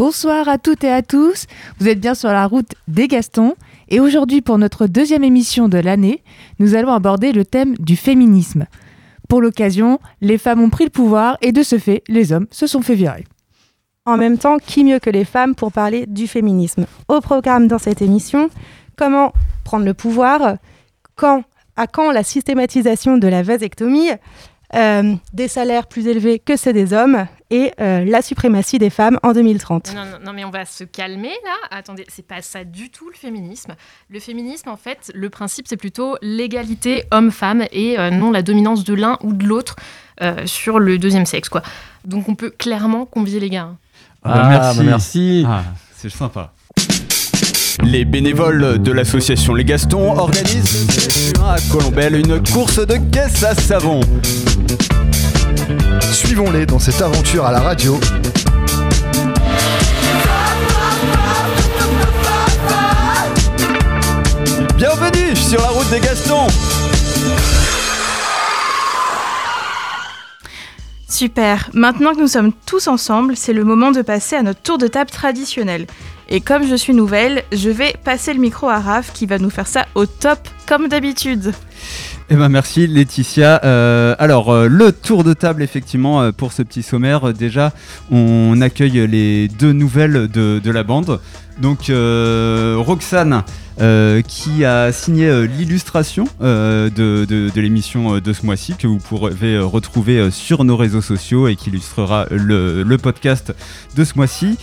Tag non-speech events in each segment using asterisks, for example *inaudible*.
Bonsoir à toutes et à tous. Vous êtes bien sur la route des Gastons. Et aujourd'hui, pour notre deuxième émission de l'année, nous allons aborder le thème du féminisme. Pour l'occasion, les femmes ont pris le pouvoir et de ce fait, les hommes se sont fait virer. En même temps, qui mieux que les femmes pour parler du féminisme? Au programme dans cette émission, comment prendre le pouvoir, quand, à quand la systématisation de la vasectomie, euh, des salaires plus élevés que ceux des hommes? Et euh, la suprématie des femmes en 2030. Non, non, non, mais on va se calmer là. Attendez, c'est pas ça du tout le féminisme. Le féminisme, en fait, le principe, c'est plutôt l'égalité homme-femme et euh, non la dominance de l'un ou de l'autre sur le deuxième sexe, quoi. Donc on peut clairement convier les gars. Hein. Ah, bah, merci. Bah, merci. Ah, c'est sympa. Les bénévoles de l'association Les Gastons organisent à Colombelle une course de caisse à savon. Suivons-les dans cette aventure à la radio. Bienvenue sur la route des Gastons Super, maintenant que nous sommes tous ensemble, c'est le moment de passer à notre tour de table traditionnel. Et comme je suis nouvelle, je vais passer le micro à Raph qui va nous faire ça au top comme d'habitude. Eh ben merci Laetitia. Euh, alors euh, le tour de table effectivement euh, pour ce petit sommaire. déjà on accueille les deux nouvelles de, de la bande. Donc Roxane euh, qui a signé euh, l'illustration euh, de, l'émission de ce mois-ci que vous pourrez retrouver sur nos réseaux sociaux et qui illustrera le, podcast de ce mois-ci.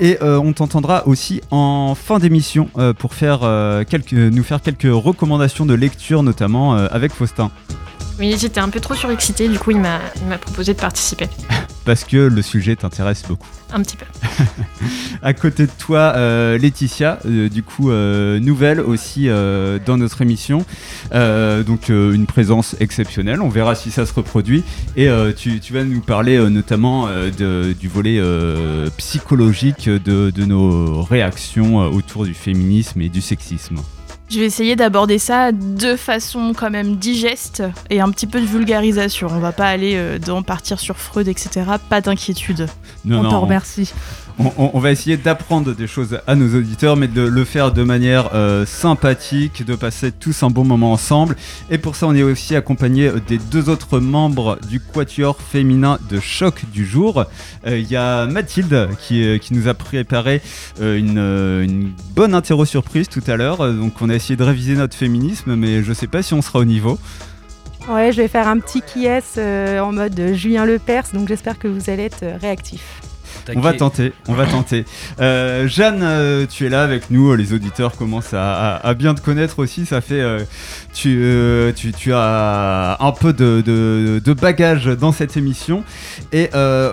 Et on t'entendra aussi en fin d'émission pour faire quelques, nous faire quelques recommandations de lecture, notamment avec Faustin. Oui, j'étais un peu trop surexcitée, du coup il m'a proposé de participer. *laughs* Parce que le sujet t'intéresse beaucoup. Un petit peu. *laughs* à côté de toi, euh, Laetitia, euh, du coup, euh, nouvelle aussi dans notre émission. donc une présence exceptionnelle, on verra si ça se reproduit. Et tu, vas nous parler notamment du volet psychologique de nos réactions autour du féminisme et du sexisme. Je vais essayer d'aborder ça de façon quand même digeste et un petit peu de vulgarisation. On va pas aller euh, dans partir sur Freud, etc. Pas d'inquiétude. On t'en remercie on, va essayer d'apprendre des choses à nos auditeurs, mais de le faire de manière euh, sympathique, de passer tous un bon moment ensemble. Et pour ça, on est aussi accompagné des deux autres membres du quatuor féminin de choc du jour. Euh, il y a Mathilde qui, euh, nous a préparé une, bonne interro surprise tout à l'heure. Donc on a essayé de réviser notre féminisme, mais je sais pas si on sera au niveau. Ouais, je vais faire un petit qui en mode Julien Lepers, donc j'espère que vous allez être On va tenter, on va tenter. Euh, Jeanne, euh, tu es là avec nous, les auditeurs commencent à, bien te connaître aussi, ça fait... Euh, tu, tu, as un peu de, de, bagage dans cette émission. Et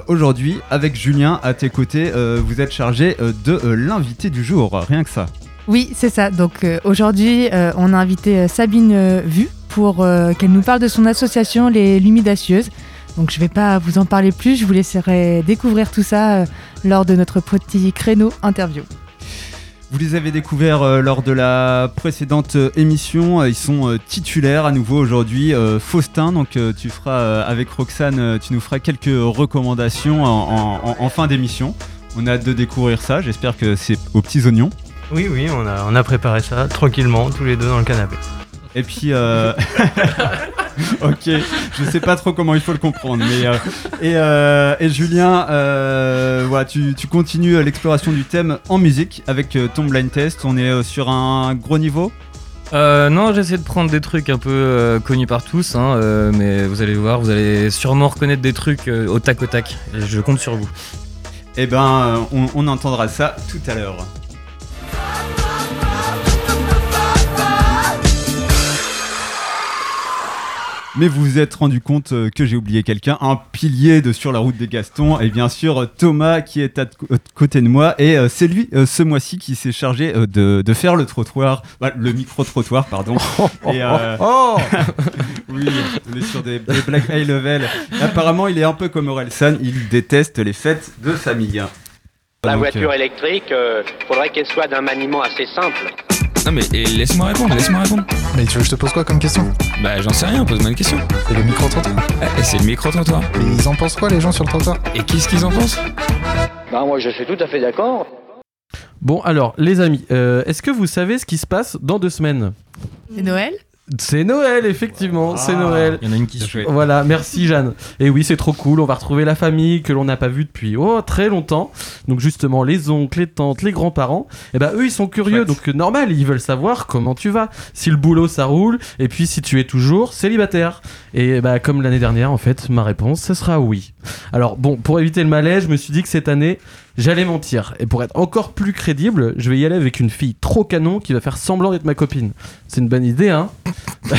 aujourd'hui, avec Julien à tes côtés, vous êtes chargé de l'invité du jour, rien que ça. Oui, c'est ça. Donc aujourd'hui, on a invité Sabine Vu pour qu'elle nous parle de son association Les Lumidacieuses. Donc je ne vais pas vous en parler plus, je vous laisserai découvrir tout ça euh, lors de notre petit créneau interview. Vous les avez découverts euh, lors de la précédente euh, émission. Ils sont titulaires à nouveau aujourd'hui. Faustin, donc tu feras avec Roxane, tu nous feras quelques recommandations en, fin d'émission. On a hâte de découvrir ça. J'espère que c'est aux petits oignons. Oui, oui, on a, on a préparé ça tranquillement, tous les deux dans le canapé. Et puis, euh... *laughs* *laughs* ok, je sais pas trop comment il faut le comprendre, mais euh, et, euh, et, Julien, euh, voilà, tu, tu continues l'exploration du thème en musique avec ton blind test. On est sur un gros niveau? non, j'essaie de prendre des trucs un peu connus par tous, hein, mais vous allez voir, vous allez sûrement reconnaître des trucs au tac au tac. Je compte sur vous. Eh ben, on, on entendra ça tout à l'heure. Mais vous vous êtes rendu compte euh, que j'ai oublié quelqu'un, un pilier de Sur la route des Gastons, et bien sûr Thomas qui est à côté de moi. Et euh, c'est lui, euh, ce mois-ci, qui s'est chargé de, faire le trottoir, bah, le micro-trottoir, pardon. *laughs* et, oh *laughs* Oui, on est sur des, blagues high level. apparemment, il est un peu comme Orelsan, il déteste les fêtes de famille. La voiture électrique, faudrait qu'elle soit d'un maniement assez simple. Non mais laisse-moi répondre, laisse-moi répondre. Mais tu veux que je te pose quoi comme question? Bah j'en sais rien, pose-moi une question. C'est le micro-trottoir? Eh, C'est le micro-trottoir. Mais ils en pensent quoi les gens sur le trottoir? Et qu'est-ce qu'ils en pensent? Ah, moi, je suis tout à fait d'accord. Bon, alors, les amis, euh, est-ce que vous savez ce qui se passe dans deux semaines? C'est Noël? C'est Noël, effectivement, c'est Noël. Il y en a une qui se chouette. Voilà, merci Jeanne. Et oui, c'est trop cool, on va retrouver la famille que l'on n'a pas vue depuis oh, très longtemps. Donc justement, les oncles, les tantes, les grands-parents, et ben eux ils sont curieux, Chouette. donc euh, normal, ils veulent savoir comment tu vas, si le boulot ça roule, et puis si tu es toujours célibataire. Et bah comme l'année dernière, en fait, ma réponse, ce sera oui. Alors bon, pour éviter le malaise, je me suis dit que cette année, j'allais mentir. Et pour être encore plus crédible, je vais y aller avec une fille trop canon qui va faire semblant d'être ma copine. C'est une bonne idée, hein *laughs*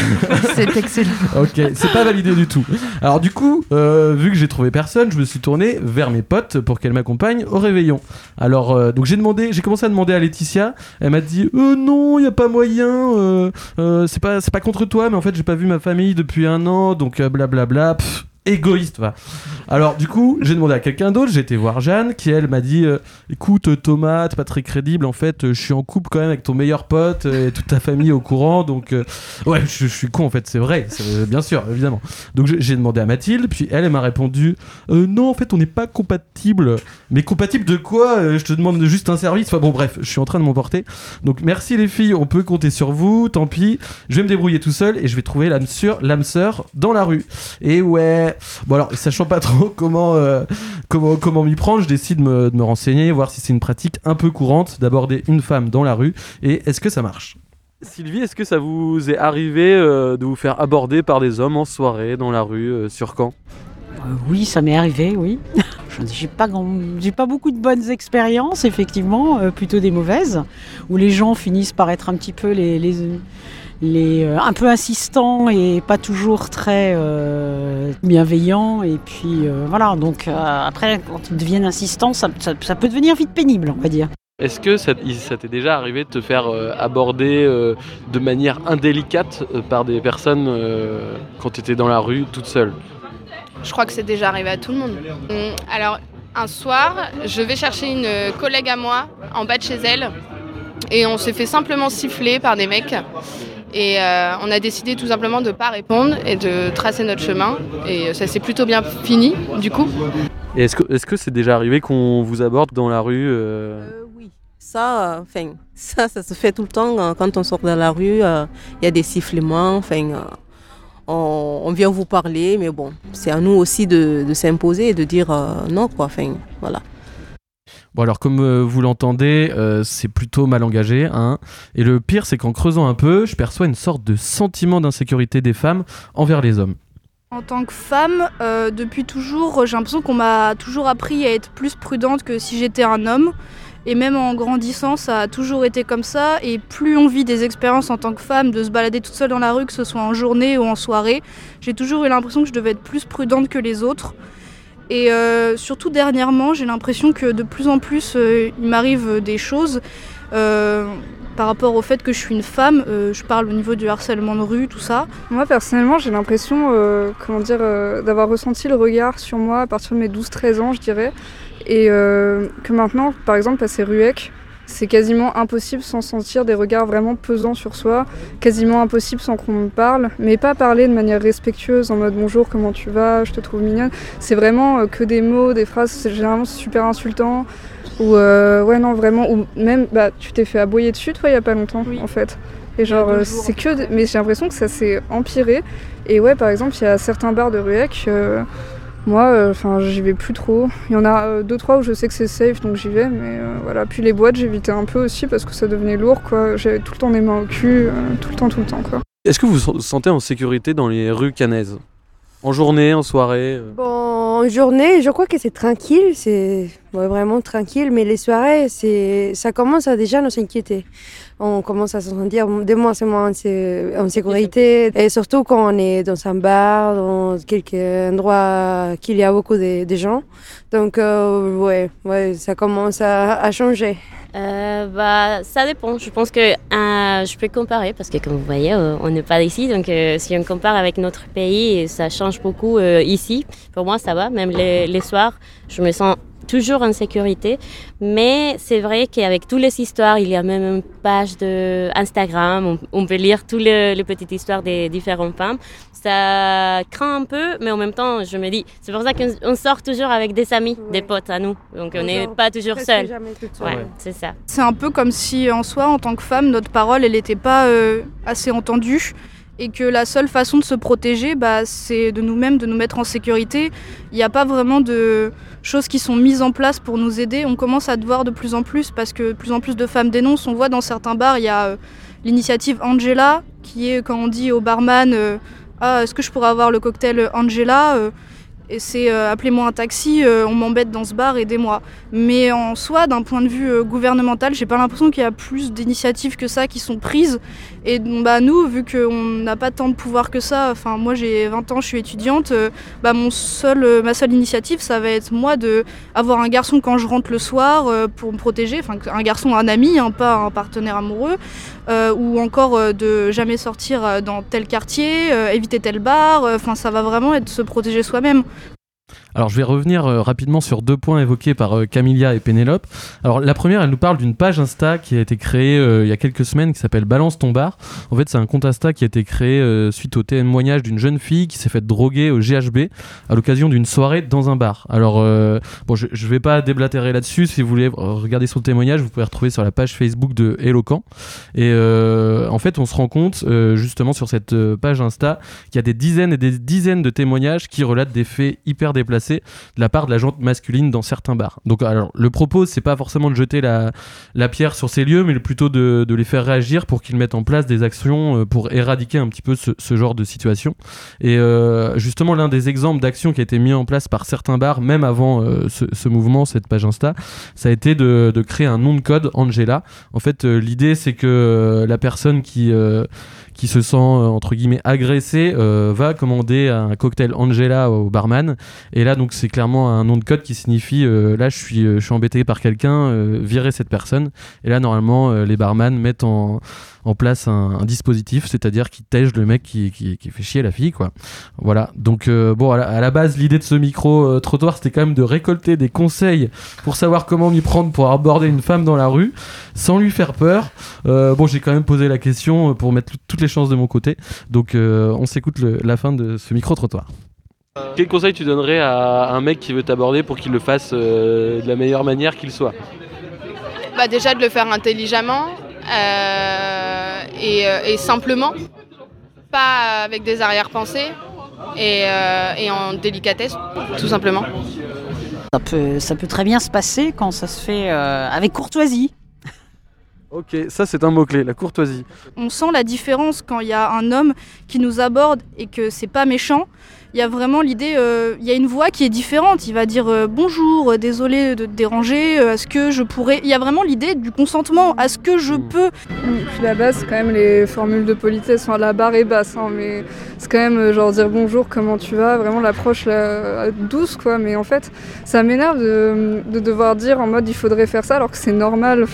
C'est excellent. Ok, c'est pas validé du tout. Alors du coup, euh, vu que j'ai trouvé personne, je me suis tourné vers mes potes pour qu'elles m'accompagnent au réveillon. Alors euh, donc j'ai demandé, j'ai commencé à demander à Laetitia. Elle m'a dit euh, non, y a pas moyen. euh, c'est pas c'est pas contre toi, mais en fait j'ai pas vu ma famille depuis un an, donc blablabla. Égoïste va. Alors du coup, j'ai demandé à quelqu'un d'autre, j'ai été voir Jeanne qui elle m'a dit euh, écoute Thomas, pas très crédible en fait, je suis en couple quand même avec ton meilleur pote et toute ta famille au courant donc euh, ouais, je, suis con en fait, c'est vrai, euh, bien sûr, évidemment. Donc j'ai- demandé à Mathilde, puis elle m'a répondu Euh, non en fait, on n'est pas compatible. Mais compatible de quoi Euh, Je te demande juste un service. Enfin bon bref, je suis en train de m'emporter. Donc merci les filles, on peut compter sur vous, tant pis. Je vais me débrouiller tout seul et je vais trouver l'âme sœur dans la rue. Et ouais, bon alors sachant pas trop *laughs* comment euh, comment comment m'y prendre, je décide de me, de me renseigner, voir si c'est une pratique un peu courante d'aborder une femme dans la rue et est-ce que ça marche? Sylvie, est-ce que ça vous est arrivé euh, de vous faire aborder par des hommes en soirée dans la rue euh, sur Caen? Euh, oui, ça m'est arrivé, oui. *laughs* J'ai pas, j'ai pas beaucoup de bonnes expériences, effectivement, euh, plutôt des mauvaises, où les gens finissent par être un petit peu les, les, les, euh, un peu insistants et pas toujours très euh, bienveillants. Et puis euh, voilà, donc euh, après, quand ils deviennent insistants, ça, ça- ça peut devenir vite pénible, on va dire. Est-ce que ça, t'est déjà arrivé de te faire euh, aborder euh, de manière indélicate euh, par des personnes euh, quand tu étais dans la rue toute seule? Je crois que c'est déjà arrivé à tout le monde. Alors, un soir, je vais chercher une collègue à moi en bas de chez elle et on s'est fait simplement siffler par des mecs. Et euh, on a décidé tout simplement de ne pas répondre et de tracer notre chemin. Et ça s'est plutôt bien fini, du coup. Et est-ce que est-ce que c'est déjà arrivé qu'on vous aborde dans la rue euh, Ça, euh, enfin, ça, ça se fait tout le temps. euh, Quand on sort dans la rue, euh, il y a des sifflements. Enfin, euh, on, on vient vous parler, mais bon, c'est à nous aussi de, de s'imposer et de dire euh, non, quoi. Enfin, voilà. Bon alors comme euh, vous l'entendez, euh, c'est plutôt mal engagé. Hein Et le pire c'est qu'en creusant un peu, je perçois une sorte de sentiment d'insécurité des femmes envers les hommes. En tant que femme, euh, depuis toujours, j'ai l'impression qu'on m'a toujours appris à être plus prudente que si j'étais un homme. Et même en grandissant, ça a toujours été comme ça. Et plus on vit des expériences en tant que femme, de se balader toute seule dans la rue, que ce soit en journée ou en soirée, j'ai toujours eu l'impression que je devais être plus prudente que les autres. Et euh, surtout dernièrement, j'ai l'impression que de plus en plus, euh, il m'arrive des choses euh, par rapport au fait que je suis une femme. je parle au niveau du harcèlement de rue, tout ça. Moi personnellement j'ai l'impression comment dire, d'avoir ressenti le regard sur moi à partir de mes 12-13 ans je dirais. Et que maintenant par exemple passer Ruec c'est quasiment impossible sans sentir des regards vraiment pesants sur soi, quasiment impossible sans qu'on me parle, mais pas parler de manière respectueuse en mode bonjour comment tu vas, je te trouve mignonne. C'est vraiment euh, que des mots, des phrases, c'est généralement super insultant. Ou euh, ouais non vraiment, ou même bah tu t'es fait aboyer dessus toi il y a pas longtemps en fait. Et genre euh, c'est que, mais j'ai l'impression que ça s'est empiré. Et ouais par exemple il y a certains bars de Ruec, euh, moi enfin j'y vais plus trop. Il y en a euh, deux trois où je sais que c'est safe donc j'y vais, mais euh, voilà. Puis les boîtes j'évitais un peu aussi parce que ça devenait lourd quoi. J'avais tout le temps des mains au cul, euh, tout le temps tout le temps quoi. Est-ce que vous vous sentez en sécurité dans les rues canaises? En journée, en soirée euh? Bon, en journée, je crois que c'est tranquille, c'est ouais, vraiment tranquille, mais les soirées, c'est, ça commence à déjà nous inquiéter. On commence à se sentir de moins en moins en, sé- en sécurité, et surtout quand on est dans un bar, dans quelque endroit qu'il y a beaucoup de, de gens. Donc, euh, ouais, ouais, ça commence à, à changer. Euh, bah, ça dépend. Je pense que euh, je peux comparer parce que comme vous voyez, euh, on n'est pas ici. Donc euh, si on compare avec notre pays, ça change beaucoup ici. Pour moi, ça va. Même les, les soirs, je me sens toujours en sécurité. Mais c'est vrai qu'avec toutes les histoires, il y a même une page de Instagram, on, on peut lire toutes les, les, petites histoires des différentes femmes. Ça craint un peu, mais en même temps, je me dis, c'est pour ça qu'on sort toujours avec des amis, ouais. des potes à nous. Donc on n'est pas toujours seul. Ouais, ouais. c'est ça. C'est un peu comme si en soi, en tant que femme, notre parole, elle n'était pas euh, assez entendue et que la seule façon de se protéger, bah, c'est de nous-mêmes, de nous mettre en sécurité. Il n'y a pas vraiment de choses qui sont mises en place pour nous aider. On commence à te voir de plus en plus parce que de plus en plus de femmes dénoncent. On voit dans certains bars, il y a euh, l'initiative Angela, qui est quand on dit au barman euh, Ah, est-ce que je pourrais avoir le cocktail Angela euh, et c'est appelez-moi un taxi, on m'embête dans ce bar, aidez-moi. Mais en soi, d'un point de vue euh, gouvernemental, j'ai pas l'impression qu'il y a plus d'initiatives que ça qui sont prises. Et bah, nous, vu qu'on n'a pas tant de pouvoir que ça, moi j'ai 20 ans, je suis étudiante, bah, mon seul, ma seule initiative, ça va être moi de avoir un garçon quand je rentre le soir pour me protéger, enfin un garçon, un ami, hein, pas un partenaire amoureux, ou encore de jamais sortir dans tel quartier, éviter tel bar, enfin ça va vraiment être se protéger soi-même. Alors je vais revenir euh, rapidement sur deux points évoqués par euh, Camilla et Pénélope. Alors la première, elle nous parle d'une page Insta qui a été créée euh, il y a quelques semaines qui s'appelle Balance ton bar. En fait, c'est un compte Insta qui a été créé euh, suite au témoignage d'une jeune fille qui s'est faite droguer au GHB à l'occasion d'une soirée dans un bar. Alors bon, je, je vais pas déblatérer là-dessus. Si vous voulez regarder son témoignage, vous pouvez retrouver sur la page Facebook de Eloquent. Et en fait, on se rend compte justement sur cette page Insta qu'il y a des dizaines et des dizaines de témoignages qui relatent des faits hyper déplacés de la part de la jante masculine dans certains bars. Donc alors le propos c'est pas forcément de jeter la, pierre sur ces lieux, mais plutôt de, les faire réagir pour qu'ils mettent en place des actions pour éradiquer un petit peu ce, genre de situation. Et euh, justement l'un des exemples d'actions qui a été mis en place par certains bars, même avant euh, ce, mouvement, cette page Insta, ça a été de, créer un nom de code Angela. En fait euh, l'idée c'est que la personne qui qui se sent entre guillemets agressé euh, va commander un cocktail Angela au barman. Et là donc c'est clairement un nom de code qui signifie euh, là je suis je suis embêté par quelqu'un euh, virer cette personne. Et là normalement les barman mettent en en place un, un dispositif, c'est-à-dire qui tège le mec qui, qui, qui, fait chier la fille, quoi. Voilà. Donc, euh, bon, à la, à la, base, l'idée de ce micro-trottoir, c'était quand même de récolter des conseils pour savoir comment m'y prendre pour aborder une femme dans la rue sans lui faire peur. Euh, bon, j'ai quand même posé la question pour mettre toutes les chances de mon côté. Donc, euh, on s'écoute la fin de ce micro-trottoir. Quel conseil tu donnerais à un mec qui veut t'aborder pour qu'il le fasse de la meilleure manière qu'il soit? Bah Déjà de le faire intelligemment, euh, et, euh, et, simplement, pas avec des arrière-pensées et, euh, et, en délicatesse, tout simplement. Ça peut, ça peut très bien se passer quand ça se fait avec courtoisie. Ok, ça c'est un mot-clé, la courtoisie. On sent la différence quand il y a un homme qui nous aborde et que c'est pas méchant. Il y a vraiment l'idée, euh, il y a une voix qui est différente. Il va dire euh, bonjour, euh, désolé de te déranger, est-ce que je pourrais. Il y a vraiment l'idée du consentement, est-ce que je peux. Puis la base, c'est quand même les formules de politesse, enfin, la barre est basse, hein, mais c'est quand même genre dire bonjour, comment tu vas, vraiment l'approche douce, quoi. Mais en fait, ça m'énerve de, de, devoir dire en mode il faudrait faire ça alors que c'est normal.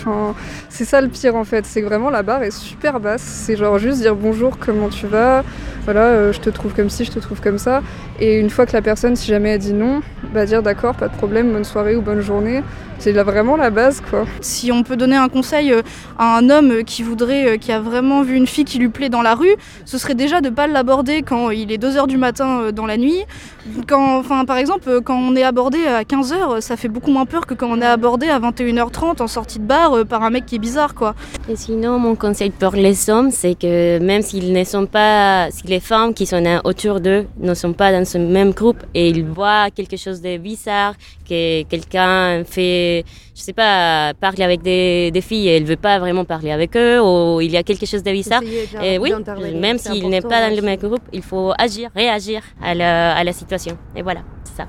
C'est ça le pire en fait, c'est vraiment la barre est super basse. C'est genre juste dire bonjour, comment tu vas, voilà, je te trouve comme ci, je te trouve comme ça. Et une fois que la personne, si jamais elle dit non, bah dire d'accord, pas de problème, bonne soirée ou bonne journée. C'est là vraiment la base quoi. Si on peut donner un conseil à un homme qui voudrait, qui a vraiment vu une fille qui lui plaît dans la rue, ce serait déjà de pas l'aborder quand il est 2h du matin dans la nuit. Quand, enfin, par exemple, quand on est abordé à 15h, ça fait beaucoup moins peur que quand on est abordé à 21h30 en sortie de bar par un mec qui est bizarre quoi. Et sinon, mon conseil pour les hommes, c'est que même s'ils ne sont pas, si les femmes qui sont autour d'eux ne sont pas dans ce même groupe et ils voient quelque chose de bizarre, que quelqu'un fait, je sais pas, parle avec des, des filles et elle veut pas vraiment parler avec eux, ou il y a quelque chose de bizarre. Et oui, même s'il n'est pas dans le même groupe, il faut agir, réagir à la, à la situation. Et voilà, c'est ça.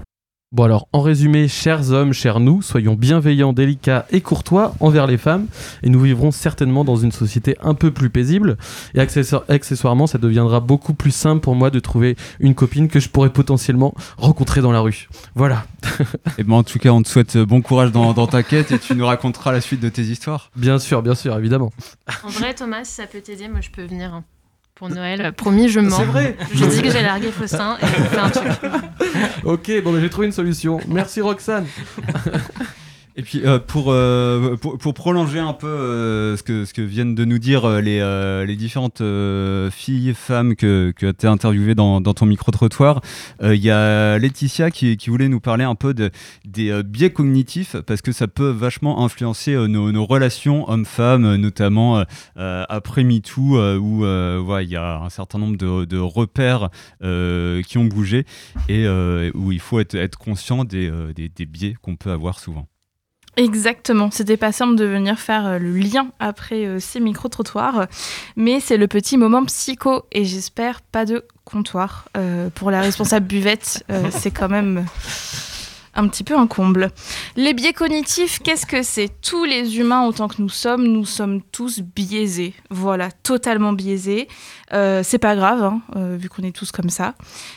Bon alors, en résumé, chers hommes, chers nous, soyons bienveillants, délicats et courtois envers les femmes, et nous vivrons certainement dans une société un peu plus paisible, et accessoirement, ça deviendra beaucoup plus simple pour moi de trouver une copine que je pourrais potentiellement rencontrer dans la rue. Voilà. et ben en tout cas, on te souhaite bon courage dans, dans ta quête, et tu nous raconteras la suite de tes histoires. Bien sûr, bien sûr, évidemment. En vrai, Thomas, si ça peut t'aider, moi je peux venir. Pour Noël. Promis, je mens. C'est vrai. Je dis que j'ai largué Faustin et je fais un truc. *laughs* ok, bon, bah, j'ai trouvé une solution. Merci Roxane. *laughs* Et puis euh, pour, euh, pour, pour prolonger un peu euh, ce, que, ce que viennent de nous dire les, les différentes filles, femmes que, que tu as interviewées dans, dans ton micro-trottoir, il y a Laetitia qui, voulait nous parler un peu de, des biais cognitifs parce que ça peut vachement influencer nos, relations hommes-femmes, notamment après MeToo où il y a un certain nombre de, repères qui ont bougé et où il faut être, conscient des, des, des biais qu'on peut avoir souvent. Exactement, c'était pas simple de venir faire euh, le lien après euh, ces micro-trottoirs, mais c'est le petit moment psycho et j'espère pas de comptoir. Euh, pour la responsable buvette, c'est quand même un petit peu un comble. Les biais cognitifs, qu'est-ce que c'est? Tous les humains, autant que nous sommes, nous sommes tous biaisés. Voilà, totalement biaisés. Euh, c'est pas grave, hein, euh, vu qu'on est tous comme ça.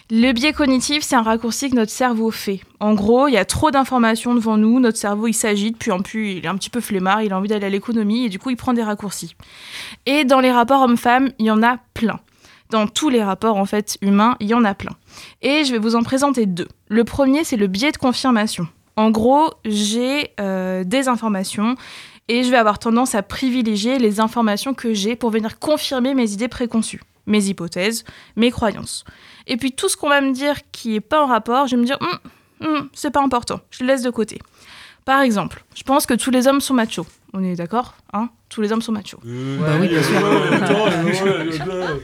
Le biais cognitif, c'est un raccourci que notre cerveau fait. En gros, il y a trop d'informations devant nous, notre cerveau il s'agite, puis en plus il est un petit peu flemmard, il a envie d'aller à l'économie et du coup il prend des raccourcis. Et dans les rapports hommes-femmes, il y en a plein. Dans tous les rapports en fait humains, il y en a plein. Et je vais vous en présenter deux. Le premier, c'est le biais de confirmation. En gros, j'ai euh, des informations et je vais avoir tendance à privilégier les informations que j'ai pour venir confirmer mes idées préconçues, mes hypothèses, mes croyances. Et puis tout ce qu'on va me dire qui est pas en rapport, je vais me dire Hum, hum, c'est pas important, je le laisse de côté. Par exemple, je pense que tous les hommes sont machos. On est d'accord hein? Tous les hommes sont machos. Bah oui, bien sûr. *laughs*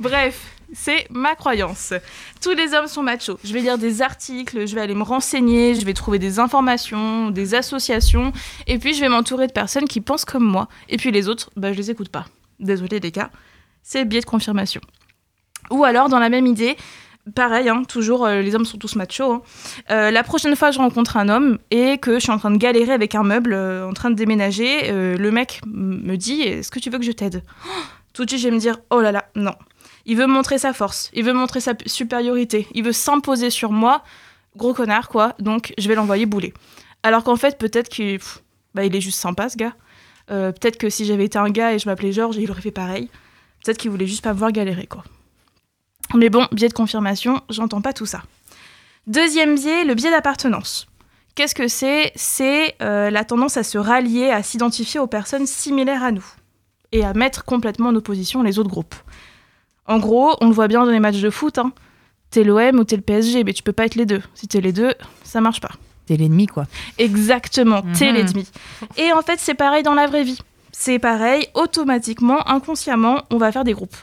Bref, c'est ma croyance. Tous les hommes sont machos. Je vais lire des articles, je vais aller me renseigner, je vais trouver des informations, des associations, et puis je vais m'entourer de personnes qui pensent comme moi. Et puis les autres, bah, je les écoute pas. Désolé les gars, c'est le biais de confirmation. Ou alors, dans la même idée, pareil, hein, toujours euh, les hommes sont tous machos. hein. Euh, la prochaine fois je rencontre un homme et que je suis en train de galérer avec un meuble, euh, en train de déménager, le mec me dit Est-ce que tu veux que je t'aide? *gasps* Tout de suite, je vais me dire Oh là là, non. Il veut montrer sa force, il veut montrer sa supériorité, il veut s'imposer sur moi. Gros connard, quoi. Donc, je vais l'envoyer bouler. Alors qu'en fait, peut-être qu'il bah, est juste sympa, ce gars. Peut-être que si j'avais été un gars et je m'appelais Georges, il aurait fait pareil. Peut-être qu'il voulait juste pas me voir galérer, quoi. Mais bon, biais de confirmation, j'entends pas tout ça. Deuxième biais, le biais d'appartenance. Qu'est-ce que c'est? C'est euh, la tendance à se rallier, à s'identifier aux personnes similaires à nous et à mettre complètement en opposition les autres groupes. En gros, on le voit bien dans les matchs de foot, hein. t'es l'OM ou t'es le PSG, mais tu peux pas être les deux. Si t'es les deux, ça marche pas. T'es l'ennemi, quoi. Exactement, t'es Mhm. l'ennemi. Et en fait, c'est pareil dans la vraie vie. C'est pareil, automatiquement, inconsciemment, on va faire des groupes.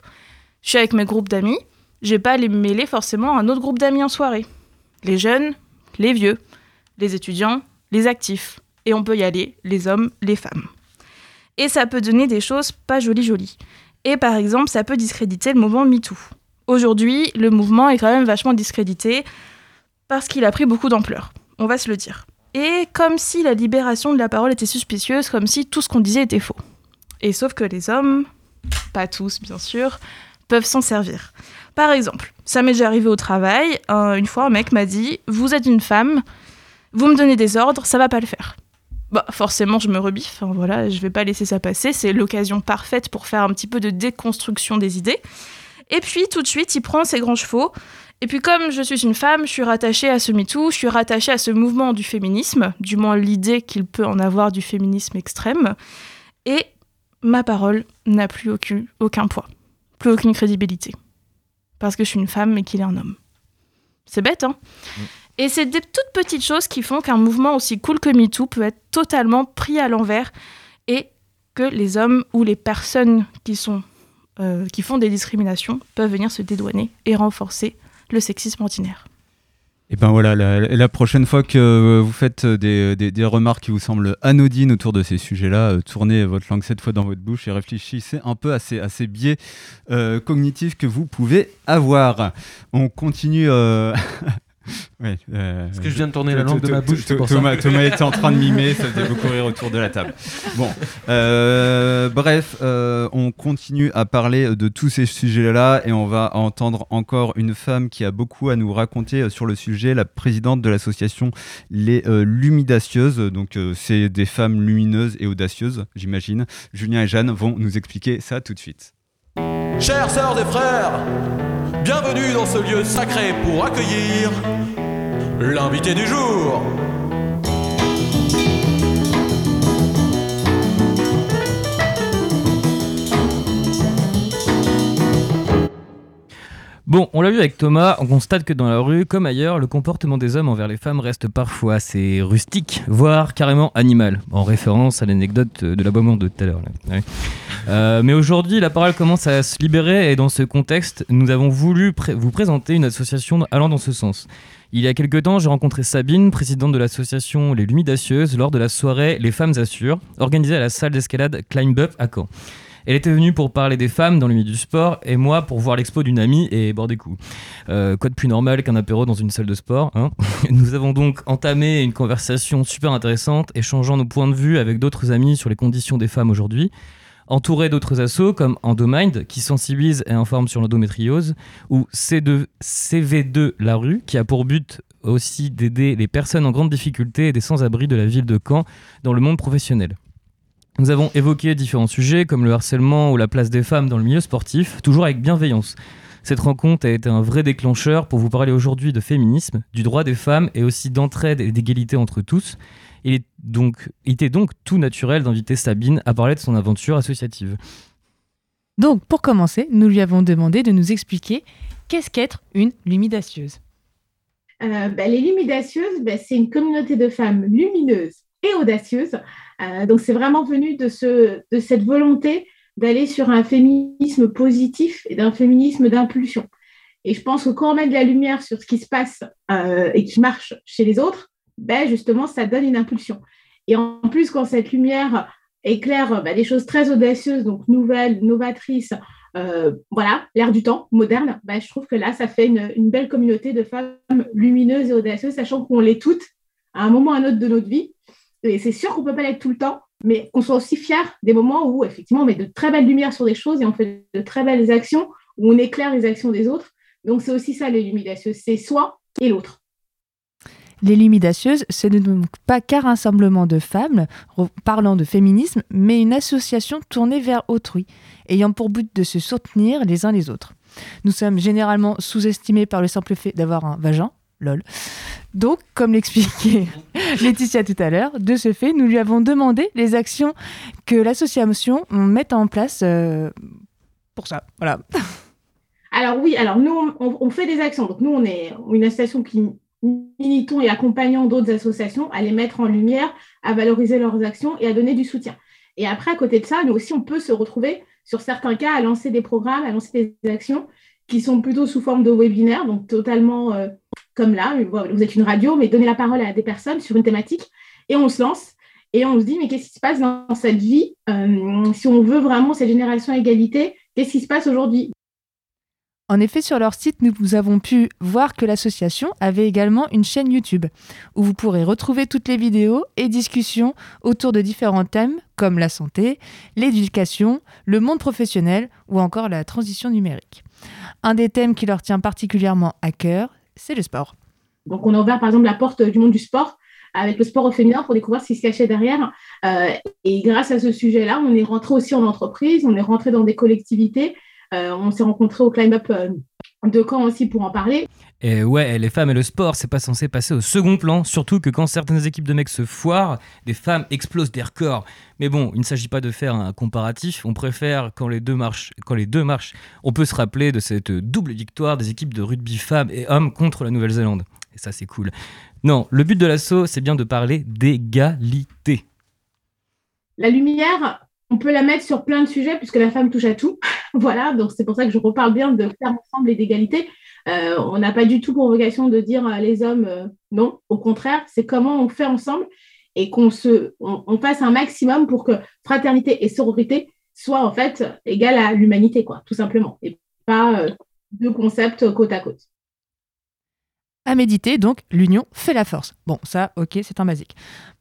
Je suis avec mes groupes d'amis, je pas les mêler forcément à un autre groupe d'amis en soirée. Les jeunes, les vieux, les étudiants, les actifs. Et on peut y aller, les hommes, les femmes. Et ça peut donner des choses pas jolies jolies. Et par exemple, ça peut discréditer le mouvement MeToo. Aujourd'hui, le mouvement est quand même vachement discrédité parce qu'il a pris beaucoup d'ampleur, on va se le dire. Et comme si la libération de la parole était suspicieuse, comme si tout ce qu'on disait était faux. Et sauf que les hommes, pas tous bien sûr, peuvent s'en servir. Par exemple, ça m'est déjà arrivé au travail, un- une fois un mec m'a dit Vous êtes une femme, vous me donnez des ordres, ça va pas le faire. Bah, forcément, je me rebiffe, hein, voilà, je vais pas laisser ça passer, c'est l'occasion parfaite pour faire un petit peu de déconstruction des idées. Et puis, tout de suite, il prend ses grands chevaux. Et puis, comme je suis une femme, je suis rattachée à ce MeToo, je suis rattachée à ce mouvement du féminisme, du moins l'idée qu'il peut en avoir du féminisme extrême. Et ma parole n'a plus aucun poids, plus aucune crédibilité. Parce que je suis une femme et qu'il est un homme. C'est bête, hein Et c'est des toutes petites choses qui font qu'un mouvement aussi cool que MeToo peut être totalement pris à l'envers et que les hommes ou les personnes qui, sont, euh, qui font des discriminations peuvent venir se dédouaner et renforcer le sexisme ordinaire. Et ben voilà, la, prochaine fois que vous faites des, des- des remarques qui vous semblent anodines autour de ces sujets-là, euh, tournez votre langue cette fois dans votre bouche et réfléchissez un peu à ces, à ces biais euh, cognitifs que vous pouvez avoir. On continue. euh, *laughs* ouais, euh, Parce que je viens de tourner la langue de ma bouche, pour Thomas, ça. Thomas était en train de mimer, ça faisait beaucoup rire autour de la table. Bon, euh, bref, euh, on continue à parler de tous ces sujets-là et on va entendre encore une femme qui a beaucoup à nous raconter euh, sur le sujet, la présidente de l'association Les Lumidacieuses. Donc, c'est des femmes lumineuses et audacieuses, j'imagine. Julien et Jeanne vont nous expliquer ça tout de suite. Chères sœurs et frères, bienvenue dans ce lieu sacré pour accueillir l'invité du jour. Bon, on l'a vu avec Thomas, on constate que dans la rue, comme ailleurs, le comportement des hommes envers les femmes reste parfois assez rustique, voire carrément animal, en référence à l'anecdote de l'aboiement de tout à l'heure. Euh, mais aujourd'hui, la parole commence à se libérer et dans ce contexte, nous avons voulu vous présenter une association allant dans ce sens. Il y a quelques temps, j'ai rencontré Sabine, présidente de l'association Les Lumidacieuses, lors de la soirée Les Femmes Assurent, organisée à la salle d'escalade Climb Up à Caen. Elle était venue pour parler des femmes dans le milieu du sport et moi pour voir l'expo d'une amie et boire des coups. Euh, quoi de plus normal qu'un apéro dans une salle de sport hein *laughs* Nous avons donc entamé une conversation super intéressante, échangeant nos points de vue avec d'autres amis sur les conditions des femmes aujourd'hui. Entouré d'autres assos comme Endomind qui sensibilise et informe sur l'endométriose ou C2, CV2 La Rue qui a pour but aussi d'aider les personnes en grande difficulté et des sans-abri de la ville de Caen dans le monde professionnel. Nous avons évoqué différents sujets comme le harcèlement ou la place des femmes dans le milieu sportif, toujours avec bienveillance. Cette rencontre a été un vrai déclencheur pour vous parler aujourd'hui de féminisme, du droit des femmes et aussi d'entraide et d'égalité entre tous. Donc, il était donc tout naturel d'inviter Sabine à parler de son aventure associative. Donc, pour commencer, nous lui avons demandé de nous expliquer qu'est-ce qu'être une lumidacieuse. Euh, bah, les lumidacieuses, bah, c'est une communauté de femmes lumineuses et audacieuses. Euh, donc, c'est vraiment venu de, ce, de cette volonté d'aller sur un féminisme positif et d'un féminisme d'impulsion. Et je pense que quand on met de la lumière sur ce qui se passe euh, et qui marche chez les autres, ben justement, ça donne une impulsion. Et en plus, quand cette lumière éclaire bah, des choses très audacieuses, donc nouvelles, novatrices, euh, voilà, l'ère du temps, moderne, bah, je trouve que là, ça fait une, belle communauté de femmes lumineuses et audacieuses, sachant qu'on l'est toutes à un moment ou à un autre de notre vie. Et c'est sûr qu'on ne peut pas l'être tout le temps, mais qu'on soit aussi fiers des moments où, effectivement, on met de très belles lumières sur des choses et on fait de très belles actions, où on éclaire les actions des autres. Donc, c'est aussi ça, les lumidacieuses, c'est soi et l'autre. Les Lumidacieuses, ce n'est donc pas qu'un rassemblement de femmes parlant de féminisme, mais une association tournée vers autrui, ayant pour but de se soutenir les uns les autres. Nous sommes généralement sous-estimés par le simple fait d'avoir un vagin, lol. Donc, comme l'expliquait *laughs* Laetitia tout à l'heure, de ce fait, nous lui avons demandé les actions que l'association met en place euh, pour ça. Voilà. *laughs* Alors oui, alors nous, on, fait des actions. Nous, on est une association qui militons et accompagnant d'autres associations à les mettre en lumière, à valoriser leurs actions et à donner du soutien. Et après, à côté de ça, nous aussi, on peut se retrouver, sur certains cas, à lancer des programmes, à lancer des actions qui sont plutôt sous forme de webinaire, donc totalement euh, comme là, vous êtes une radio, mais donnez la parole à des personnes sur une thématique, et on se lance, et on se dit, mais qu'est-ce qui se passe dans cette vie euh, Si on veut vraiment cette génération égalité, qu'est-ce qui se passe aujourd'hui? En effet, sur leur site, nous avons pu voir que l'association avait également une chaîne YouTube où vous pourrez retrouver toutes les vidéos et discussions autour de différents thèmes comme la santé, l'éducation, le monde professionnel ou encore la transition numérique. Un des thèmes qui leur tient particulièrement à cœur, c'est le sport. Donc on a ouvert par exemple la porte du monde du sport avec le sport au féminin pour découvrir ce qui se cachait derrière. Euh, et grâce à ce sujet-là, on est rentré aussi en entreprise, on est rentré dans des collectivités on s'est rencontrés au Climb Up euh, de Caen aussi pour en parler. Et ouais, les femmes et le sport, c'est pas censé passer au second plan, surtout que quand certaines équipes de mecs se foirent, des femmes explosent des records. Mais bon, il ne s'agit pas de faire un comparatif, on préfère quand les deux marchent, quand les deux marchent, on peut se rappeler de cette double victoire des équipes de rugby femmes et hommes contre la Nouvelle-Zélande. Et ça, c'est cool. Non, le but de l'assaut, c'est bien de parler d'égalité. La lumière, on peut la mettre sur plein de sujets puisque la femme touche à tout. *laughs* voilà, donc c'est pour ça que je reparle bien de faire ensemble et d'égalité. Euh, on n'a pas du tout pour vocation de dire à les hommes euh, non, au contraire, c'est comment on fait ensemble et qu'on se, fasse un maximum pour que fraternité et sororité soient en fait égales à l'humanité, quoi, tout simplement, et pas euh, deux concepts côte à côte. À méditer, donc, l'union fait la force. Bon, ça, ok, c'est un basique.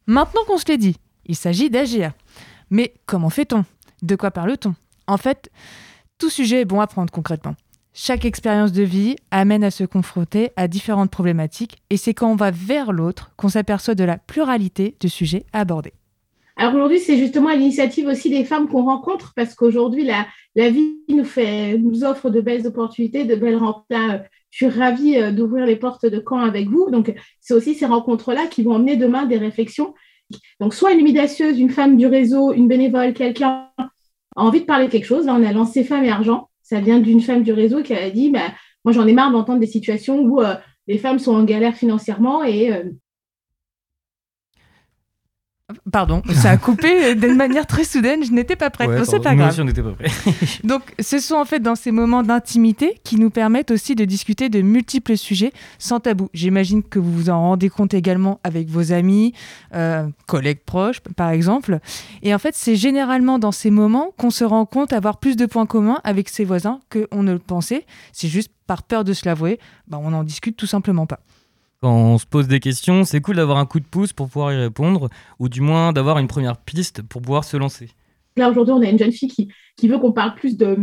Maintenant qu'on se l'est dit, il s'agit d'agir. Mais comment fait-on? De quoi parle-t-on? En fait, tout sujet est bon à prendre concrètement. Chaque expérience de vie amène à se confronter à différentes problématiques et c'est quand on va vers l'autre qu'on s'aperçoit de la pluralité de sujets abordés. Alors aujourd'hui, c'est justement à l'initiative aussi des femmes qu'on rencontre parce qu'aujourd'hui, la, vie nous, fait, nous offre de belles opportunités, de belles rencontres. Je suis ravie euh, d'ouvrir les portes de camp avec vous. Donc, c'est aussi ces rencontres-là qui vont emmener demain des réflexions. Donc, soit une humidacieuse, une femme du réseau, une bénévole, quelqu'un a envie de parler de quelque chose. Là, on a lancé Femmes et Argent. Ça vient d'une femme du réseau qui a dit bah, Moi, j'en ai marre d'entendre des situations où euh, les femmes sont en galère financièrement et euh, Pardon, ça a coupé d'une *laughs* manière très soudaine, je n'étais pas prête. Ouais, c'est pas grave. aussi, on n'était pas prêts. *laughs* *laughs* Donc, ce sont en fait dans ces moments d'intimité qui nous permettent aussi de discuter de multiples sujets sans tabou. J'imagine que vous vous en rendez compte également avec vos amis, euh, collègues proches, par exemple. Et en fait, c'est généralement dans ces moments qu'on se rend compte avoir plus de points communs avec ses voisins qu'on ne le pensait. C'est juste par peur de se l'avouer, bah, on n'en discute tout simplement pas. Quand on se pose des questions, c'est cool d'avoir un coup de pouce pour pouvoir y répondre, ou du moins d'avoir une première piste pour pouvoir se lancer. Là, aujourd'hui, on a une jeune fille qui, veut qu'on parle plus de,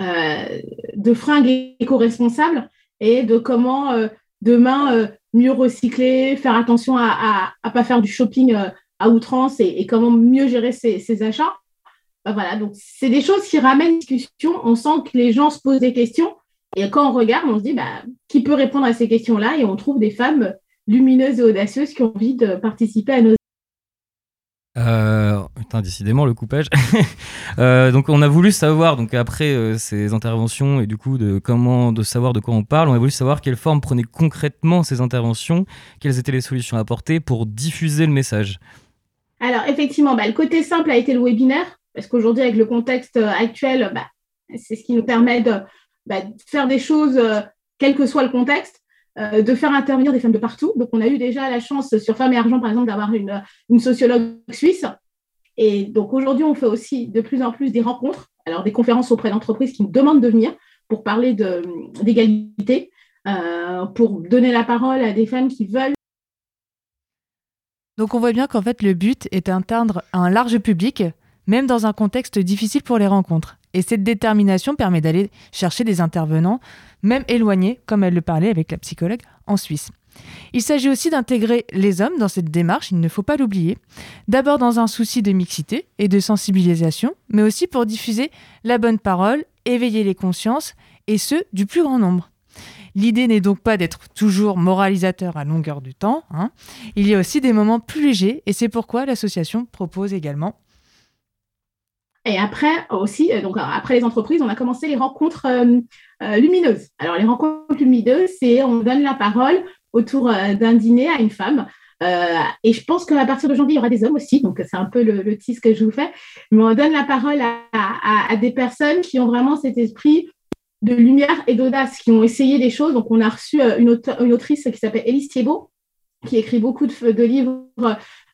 euh, de fringues éco-responsables et de comment euh, demain euh, mieux recycler, faire attention à ne pas faire du shopping à outrance et, comment mieux gérer ses, achats. Ben voilà, donc c'est des choses qui ramènent discussion. On sent que les gens se posent des questions. Et quand on regarde, on se dit, bah, qui peut répondre à ces questions-là? Et on trouve des femmes lumineuses et audacieuses qui ont envie de participer à nos... Euh, putain, décidément, le coupage. *laughs* euh, donc, on a voulu savoir, donc après euh, ces interventions et du coup de comment, de savoir de quoi on parle, on a voulu savoir quelle forme prenaient concrètement ces interventions, quelles étaient les solutions apportées pour diffuser le message. Alors, effectivement, bah, le côté simple a été le webinaire, parce qu'aujourd'hui, avec le contexte actuel, bah, c'est ce qui nous permet de bah, faire des choses, euh, quel que soit le contexte, euh, de faire intervenir des femmes de partout. Donc, on a eu déjà la chance sur Femmes et Argent, par exemple, d'avoir une, sociologue suisse. Et donc, aujourd'hui, on fait aussi de plus en plus des rencontres, alors des conférences auprès d'entreprises qui nous demandent de venir pour parler d'égalité, euh, pour donner la parole à des femmes qui veulent. Donc, on voit bien qu'en fait, le but est d'atteindre un large public, même dans un contexte difficile pour les rencontres. Et cette détermination permet d'aller chercher des intervenants, même éloignés, comme elle le parlait avec la psychologue, en Suisse. Il s'agit aussi d'intégrer les hommes dans cette démarche, il ne faut pas l'oublier, d'abord dans un souci de mixité et de sensibilisation, mais aussi pour diffuser la bonne parole, éveiller les consciences, et ce, du plus grand nombre. L'idée n'est donc pas d'être toujours moralisateur à longueur du temps, hein. il y a aussi des moments plus légers, et c'est pourquoi l'association propose également et après aussi, donc après les entreprises, on a commencé les rencontres euh, euh, lumineuses. Alors les rencontres lumineuses, c'est on donne la parole autour euh, d'un dîner à une femme. et je pense qu'à partir de janvier, il y aura des hommes aussi, donc c'est un peu le, tease que je vous fais. Mais on donne la parole à, des personnes qui ont vraiment cet esprit de lumière et d'audace, qui ont essayé des choses. Donc on a reçu une, une autrice qui s'appelle Élise Thiebaud, qui écrit beaucoup de, de livres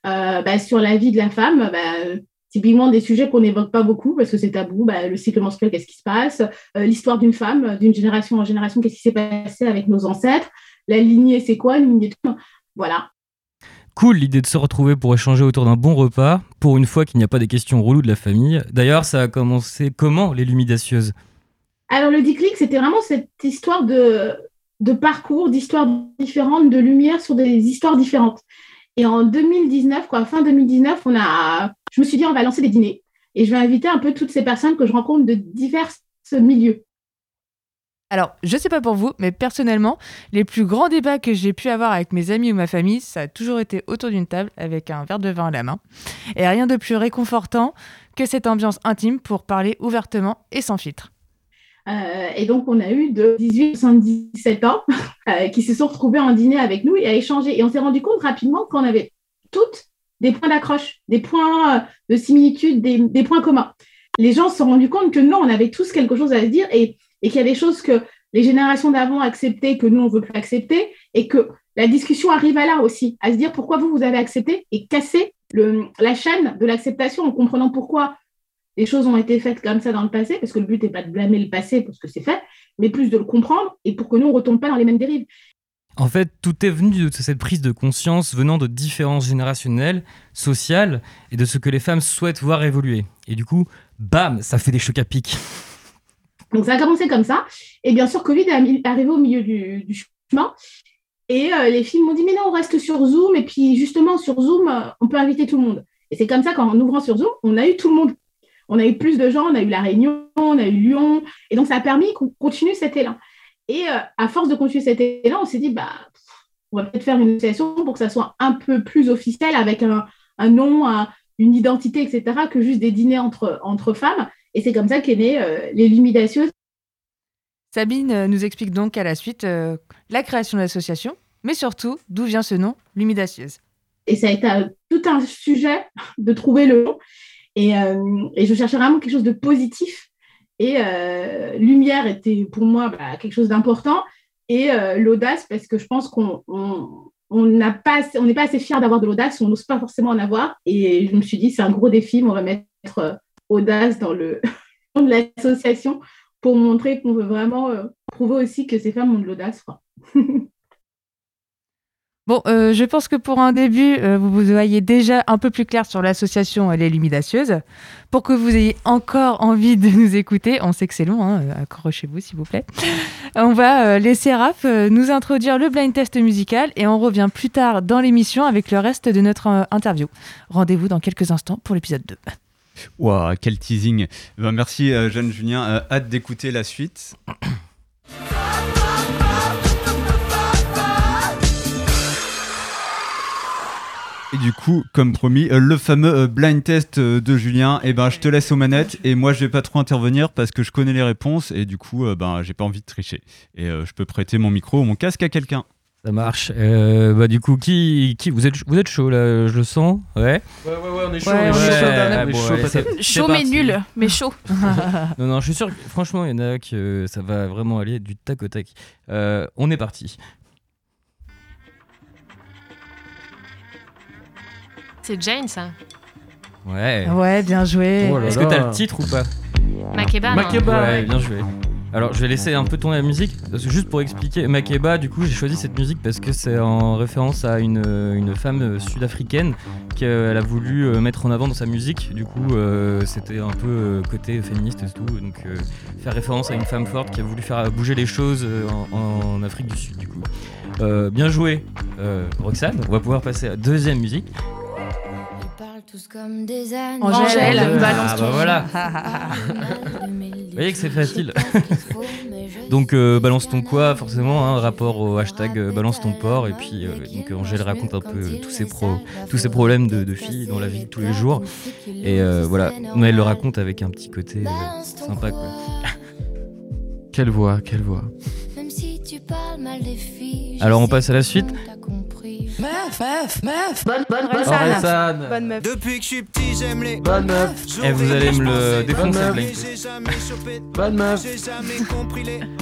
bah, sur la vie de la femme. Bah, typiquement des sujets qu'on n'évoque pas beaucoup parce que c'est tabou, bah, le cycle menstruel, qu'est-ce qui se passe, euh, l'histoire d'une femme, d'une génération en génération, qu'est-ce qui s'est passé avec nos ancêtres, la lignée, c'est quoi, une lignée de... Voilà. Cool l'idée de se retrouver pour échanger autour d'un bon repas, pour une fois qu'il n'y a pas des questions reloues de la famille. D'ailleurs, ça a commencé comment, les Lumidacieuses Alors, le déclic, c'était vraiment cette histoire de, de parcours, d'histoires différentes, de lumière sur des histoires différentes. Et en 2019, quoi, fin 2019, on a, je me suis dit, on va lancer des dîners. Et je vais inviter un peu toutes ces personnes que je rencontre de divers milieux. Alors, je sais pas pour vous, mais personnellement, les plus grands débats que j'ai pu avoir avec mes amis ou ma famille, ça a toujours été autour d'une table avec un verre de vin à la main. Et rien de plus réconfortant que cette ambiance intime pour parler ouvertement et sans filtre. Euh, et donc, on a eu de 18 à 77 ans *laughs* euh, qui se sont retrouvés en dîner avec nous et à échanger. Et on s'est rendu compte rapidement qu'on avait toutes des points d'accroche, des points euh, de similitude, des, points communs. Les gens se sont rendus compte que non, on avait tous quelque chose à se dire et, qu'il y a des choses que les générations d'avant acceptaient que nous, on ne veut plus accepter et que la discussion arrive à là aussi, à se dire pourquoi vous, vous avez accepté et casser la chaîne de l'acceptation en comprenant pourquoi les choses ont été faites comme ça dans le passé, parce que le but n'est pas de blâmer le passé parce que c'est fait, mais plus de le comprendre et pour que nous, on ne retombe pas dans les mêmes dérives. En fait, tout est venu de cette prise de conscience venant de différences générationnelles, sociales, et de ce que les femmes souhaitent voir évoluer. Et du coup, bam, ça fait des chocs à pic. Donc ça a commencé comme ça. Et bien sûr, Covid est arrivé au milieu du, chemin. Et euh, les filles m'ont dit, mais non, on reste sur Zoom. Et puis justement, sur Zoom, euh, on peut inviter tout le monde. Et c'est comme ça qu'en ouvrant sur Zoom, on a eu tout le monde. On a eu plus de gens, on a eu La Réunion, on a eu Lyon. Et donc, ça a permis qu'on continue cet élan. Et euh, à force de continuer cet élan, on s'est dit, bah, on va peut-être faire une association pour que ça soit un peu plus officiel avec un, nom, une identité, etc., que juste des dîners entre, entre femmes. Et c'est comme ça qu'est née euh, les Lumidacieuses. Sabine euh, nous explique donc à la suite la création de l'association, mais surtout d'où vient ce nom, Lumidacieuse. Et ça a été tout un sujet de trouver le nom. Et, et, je cherchais vraiment quelque chose de positif. Et lumière était pour moi bah, quelque chose d'important et euh, l'audace parce que je pense qu'on on, n'a pas on n'est pas assez fier d'avoir de l'audace, on n'ose pas forcément en avoir. Et je me suis dit, c'est un gros défi, on va mettre euh, audace dans le *laughs* de l'association pour montrer qu'on veut vraiment euh, prouver aussi que ces femmes ont de l'audace. Bon, euh, je pense que pour un début, euh, vous vous voyez déjà un peu plus clair sur l'association Les Lumidacieuses. Pour que vous ayez encore envie de nous écouter, on sait que c'est long, hein, euh, accrochez-vous s'il vous plaît. On va laisser Raph nous introduire le blind test musical et on revient plus tard dans l'émission avec le reste de notre interview. Rendez-vous dans quelques instants pour l'épisode 2. Waouh, quel teasing. Ben, merci Jeanne Julien, hâte d'écouter la suite. Et du coup, comme promis, euh, le fameux euh, blind test euh, de Julien, et eh ben je te laisse aux manettes et moi je vais pas trop intervenir parce que je connais les réponses et du coup ben j'ai pas envie de tricher. Et je peux prêter mon micro ou mon casque à quelqu'un. Ça marche. bah du coup, qui, qui vous êtes vous êtes chaud là, je le sens. Ouais. Ouais ouais ouais, on est chaud. on est chaud, mais nul, mais chaud. *laughs* *laughs* non non, je suis sûr. Que, franchement, il y en a que ça va vraiment aller du tac au tac. on est parti. C'est Jane, ça. Ouais. Ouais, bien joué. Oh Est-ce que t'as le titre ou pas Makeba. Makeba. Ouais, bien joué. Alors, je vais laisser un peu tourner la musique, parce que juste pour expliquer, Makeba, du coup, j'ai choisi cette musique parce que c'est en référence à une, une femme sud-africaine qu'elle a voulu euh, mettre en avant dans sa musique. Du coup, euh, c'était un peu euh, côté féministe et tout, donc faire référence à une femme forte qui a voulu faire bouger les choses en, en Afrique du Sud, du coup. bien joué, Roxane. On va pouvoir passer à la deuxième musique tous comme des Angèle, balance ah, bah voilà. *laughs* Vous voyez que c'est facile. *laughs* donc euh, balance ton quoi, forcément, hein, rapport au hashtag euh, balance ton porc. Et puis euh, donc Angèle raconte un peu tous ses, pro tous ses problèmes de, de filles dans la vie de tous les jours. Et voilà, mais elle le raconte avec un petit côté sympa. Quoi. quelle voix, quelle voix. Alors on passe à la suite. Meuf, meuf, meuf. Bonne, bonne, bonne, bonne meuf. Depuis que je suis petit, j'aime les bonnes meufs. Et eh, vous allez me le défoncer, Bonne meuf.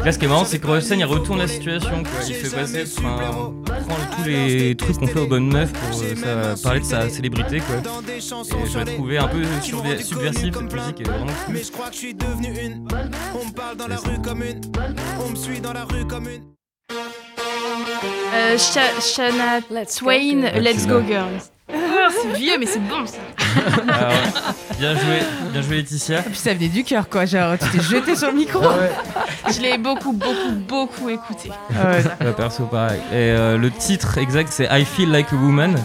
Là, ce qui est marrant, c'est que Rosen il retourne la situation. Quoi. Il fait passer, enfin, prend tous les trucs qu'on fait aux bonnes meufs pour euh, ça, parler de sa célébrité. Quoi. Et je l'ai trouvé un peu subversif cette musique. Est vraiment cool. Mais je crois que je suis devenu une. On me parle dans la rue comme une. On me suit dans la rue comme une. Euh, Shana Twain, Let's Go Girls. Oh, c'est vieux, mais c'est bon ça. bien joué, bien joué Laetitia. puis ça venait du cœur quoi, genre tu t'es jeté sur le micro. Ah Je l'ai beaucoup, beaucoup, beaucoup écouté. Ah ouais. perso pareil. Et euh, le titre exact c'est I Feel Like a Woman.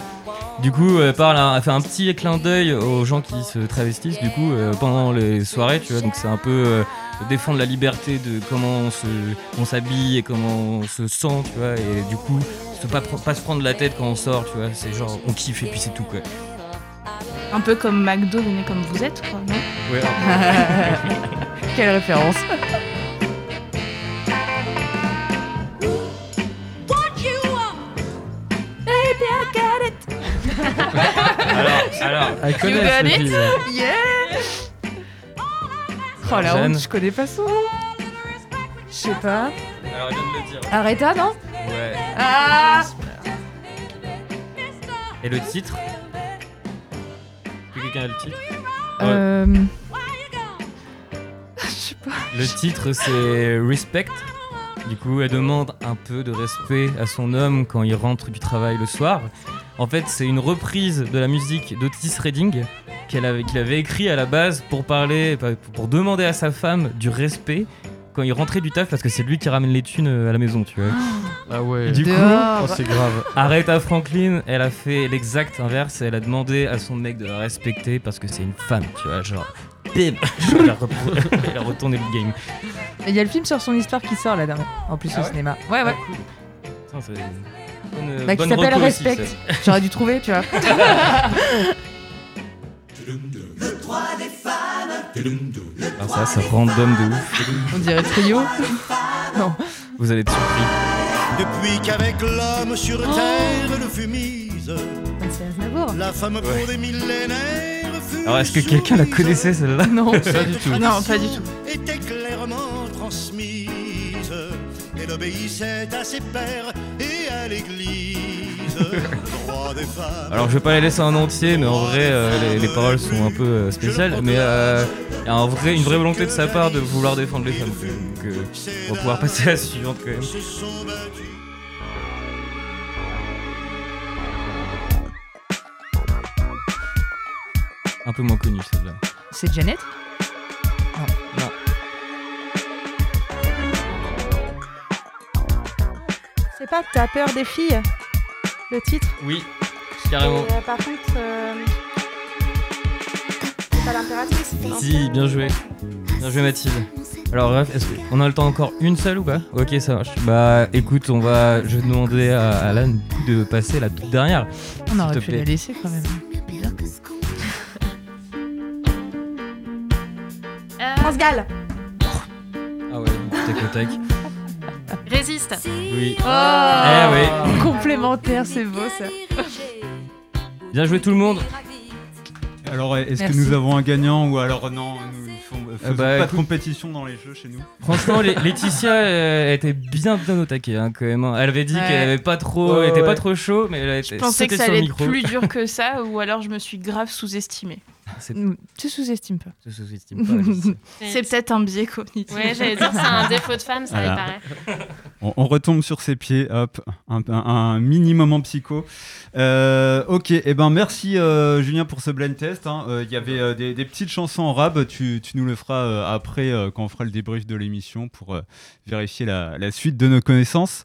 Du coup, elle parle, elle fait un petit clin d'œil aux gens qui se travestissent. Du coup, euh, pendant les soirées, tu vois. Donc c'est un peu défendre la liberté de comment on s'habille et comment on se sent, tu vois, et du coup, pas, pas se prendre la tête quand on sort, tu vois, c'est genre on kiffe et puis c'est tout, quoi. Un peu comme McDo, venez comme vous êtes, quoi, non Ouais. *laughs* Quelle référence alors, alors, I got it? *laughs* Yeah Oh la honte, je connais pas son nom. Je sais pas. Alors, il vient de le dire. Arrêta, non Ouais. Ah Et le titre quelqu'un a le titre Euh. *laughs* Je sais pas. Le titre c'est Respect. Du coup, elle demande un peu de respect à son homme quand il rentre du travail le soir. En fait, c'est une reprise de la musique d'Otis Redding qu'il avait, avait écrit à la base pour parler, pour demander à sa femme du respect quand il rentrait du taf parce que c'est lui qui ramène les thunes euh, à la maison, tu vois. Ah ouais. Du coup, Oh, c'est grave. Aretha Franklin, elle a fait l'exact inverse. Elle a demandé à son mec de la respecter parce que c'est une femme, tu vois, genre. Bim *laughs* elle, a repris- *laughs* elle a retourné le game. Et Il y a le film sur son histoire qui sort là dernière, en plus Ah au ouais cinéma. Ouais, ouais. Putain, c'est une bonne- Bah, qui s'appelle Respect. J'aurais dû trouver, tu vois. *laughs* Alors ça, ça random de ouf. On dirait trio. Non. Vous allez être surpris. Depuis qu'avec l'homme sur terre le fumise, la femme pour Ouais. des millénaires fut Alors, est-ce que quelqu'un la connaissait celle-là Non, pas du tout. Non, pas du tout. était clairement transmise. Elle obéissait à ses pères et à l'église. Alors je vais pas les laisser en entier, mais en vrai euh, les, les paroles sont un peu euh, spéciales, mais euh, il y a un vrai, une vraie volonté de sa part de vouloir défendre les femmes. Donc euh, on va pouvoir passer à la suivante quand même. Un peu moins connue celle-là. C'est Janet? Non. C'est pas T'as peur des filles? Le titre Oui, carrément. Et, euh, par contre, euh, c'est pas l'impératrice Si, bien joué. Bien joué Mathilde. Alors bref, est-ce qu'on a le temps encore une seule ou pas? Ok, ça marche. Bah écoute, on va, je vais demander à Alan de passer la toute dernière. On aurait pu plaît. la laisser quand même. France Gall Ah ouais, tac au tac. Résiste. Oui. Oh Eh oui. Complémentaire, c'est beau ça. Bien joué tout le monde. Alors, est-ce que Merci. nous avons un gagnant ou alors non, nous faisons bah, pas de compétition dans les jeux chez nous Franchement, Lé- Laetitia euh, était bien bien au taquet hein, quand même. hein. Elle avait dit Ouais. qu'elle avait pas trop, Ouais, était pas trop chaud, mais elle été Je pensais que ça allait être plus dur *laughs* que ça, ou alors je me suis grave sous-estimée. Tu sous-estimes pas. Je sous-estime *laughs* pas. C'est peut-être un biais cognitif. Ouais, j'allais dire, c'est un défaut de femme, ça Voilà. il paraît. on, on retombe sur ses pieds, hop, un, un- un mini moment psycho. Euh, ok, et ben merci euh, Julien pour ce blind test. hein. Euh, Il y avait euh, des, des petites chansons en rab, tu, tu nous le feras euh, après euh, quand on fera le débrief de l'émission pour euh, vérifier la, la suite de nos connaissances.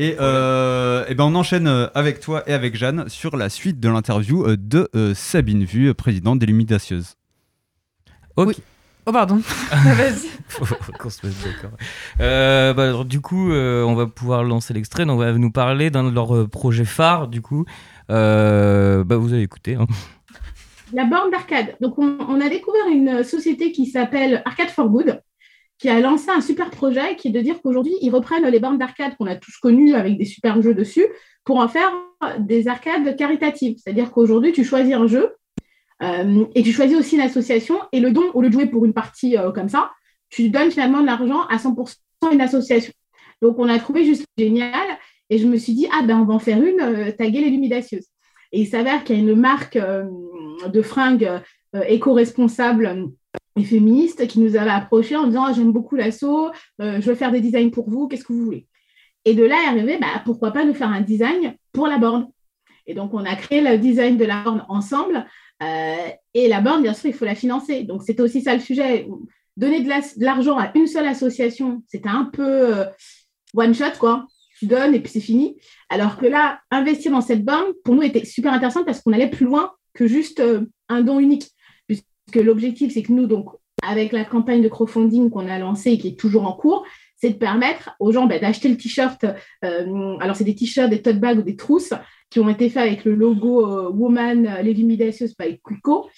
Et, euh, et ben on enchaîne euh, avec toi et avec Jeanne sur la suite de l'interview euh, de euh, Sabine Vu, présidente des Lumidacieuse. Ok. Oh pardon. *laughs* Vas-y. Faut qu'on se mette d'accord. Euh, bah, alors, du coup, euh, on va pouvoir lancer l'extrait. donc On va nous parler d'un de leurs projets phares. Du coup, Euh, bah, vous allez écouter. hein. La borne d'arcade. Donc, on, on a découvert une société qui s'appelle Arcade for Good, qui a lancé un super projet qui est de dire qu'aujourd'hui, ils reprennent les bornes d'arcade qu'on a tous connues avec des super jeux dessus pour en faire des arcades caritatives. C'est-à-dire qu'aujourd'hui, tu choisis un jeu euh, et tu choisis aussi une association et le don, au lieu de jouer pour une partie euh, comme ça, tu donnes finalement de l'argent à 100% à une association. Donc, on a trouvé juste génial et je me suis dit, ah ben, on va en faire une, euh, taguer les lumidacieuse. Et il s'avère qu'il y a une marque euh, de fringues euh, éco-responsable et féministe qui nous avait approché en disant J'aime beaucoup l'assaut, euh, je veux faire des designs pour vous, qu'est-ce que vous voulez? Et de là est arrivé bah, pourquoi pas nous faire un design pour la borne. Et donc, on a créé le design de la borne ensemble. euh, et la borne, bien sûr, il faut la financer. Donc, c'était aussi ça le sujet. Donner de la- de l'argent à une seule association, c'était un peu euh, one shot, quoi. Tu donnes et puis c'est fini. Alors que là, investir dans cette borne, pour nous, était super intéressant parce qu'on allait plus loin que juste un don unique. Puisque l'objectif, c'est que nous, donc, avec la campagne de crowdfunding qu'on a lancée et qui est toujours en cours, c'est de permettre aux gens bah, d'acheter le t-shirt. euh, alors, c'est des t-shirts, des tote bags ou des trousses qui ont été faits avec le logo euh, Woman euh, Les Lumidacieuse by Quico,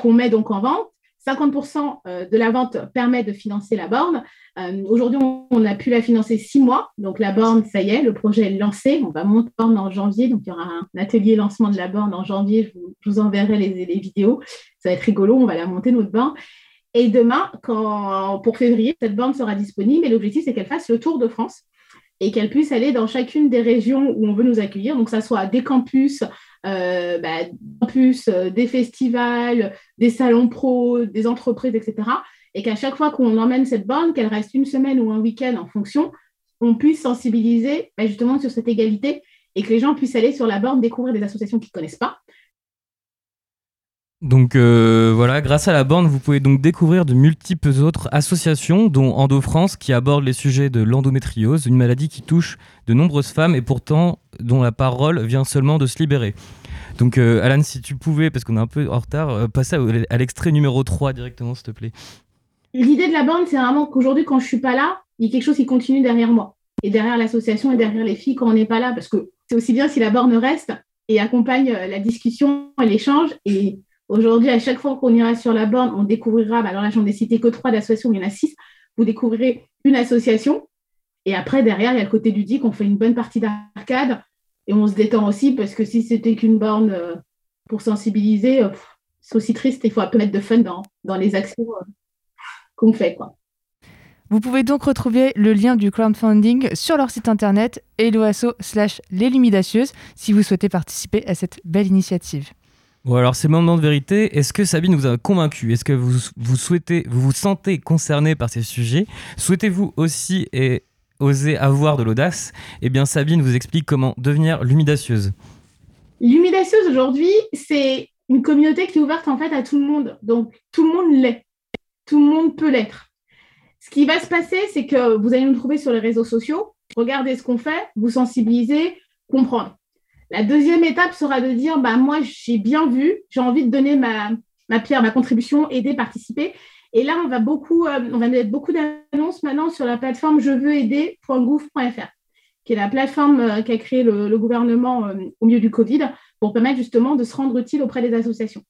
qu'on met donc en vente. 50% euh, de la vente permet de financer la borne. Euh, Aujourd'hui, on, a pu la financer six mois. Donc, la borne, ça y est, le projet est lancé. On va monter la borne en janvier. Donc, il y aura un atelier lancement de la borne en janvier. Je vous, enverrai les, vidéos. Ça va être rigolo. On va la monter, notre borne. Et demain, pour février, cette borne sera disponible. Et l'objectif, c'est qu'elle fasse le tour de France et qu'elle puisse aller dans chacune des régions où on veut nous accueillir. Donc, ça soit des campus, euh, bah, euh, des festivals, des salons pro, des entreprises, etc. Et qu'à chaque fois qu'on emmène cette borne, qu'elle reste une semaine ou un week-end en fonction, on puisse sensibiliser bah, justement sur cette égalité et que les gens puissent aller sur la borne découvrir des associations qu'ils ne connaissent pas. Donc euh, voilà, grâce à la bande, vous pouvez donc découvrir de multiples autres associations, dont Endo France, qui aborde les sujets de l'endométriose, une maladie qui touche de nombreuses femmes et pourtant dont la parole vient seulement de se libérer. Donc euh, Alan, si tu pouvais, parce qu'on est un peu en retard, euh, passer à, l'extrait numéro 3 directement, s'il te plaît. L'idée de la bande, c'est vraiment qu'aujourd'hui, quand je suis pas là, il y a quelque chose qui continue derrière moi, et derrière l'association, et derrière les filles quand on n'est pas là, parce que c'est aussi bien si la borne reste et accompagne la discussion et l'échange, et Aujourd'hui, à chaque fois qu'on ira sur la borne, on découvrira, bah alors là, j'en ai cité que trois d'associations, il y en a six, vous découvrirez une association. Et après, derrière, il y a le côté ludique, on fait une bonne partie d'arcade et on se détend aussi parce que si c'était qu'une borne euh, pour sensibiliser, euh, c'est aussi triste. Il faut un peu mettre de fun dans, les actions euh, qu'on fait. Quoi. Vous pouvez donc retrouver le lien du crowdfunding sur leur site internet eloasso slash si vous souhaitez participer à cette belle initiative. Bon alors c'est le moment de vérité. Est-ce que Sabine vous a convaincu? Est-ce que vous, vous souhaitez, vous vous sentez concerné par ces sujets? Souhaitez-vous aussi et oser avoir de l'audace? Eh bien Sabine vous explique comment devenir l'humidacieuse. L'humidacieuse aujourd'hui, c'est une communauté qui est ouverte en fait à tout le monde. Donc tout le monde l'est. Tout le monde peut l'être. Ce qui va se passer, c'est que vous allez nous trouver sur les réseaux sociaux, regardez ce qu'on fait, vous sensibiliser, comprendre. La deuxième étape sera de dire, bah, moi, j'ai bien vu, j'ai envie de donner ma, pierre, ma contribution, aider, participer. Et là, on va beaucoup, euh, mettre beaucoup d'annonces maintenant sur la plateforme je veux aider.gouv.fr, qui est la plateforme euh, qu'a créé le, gouvernement euh, au milieu du Covid pour permettre justement de se rendre utile auprès des associations.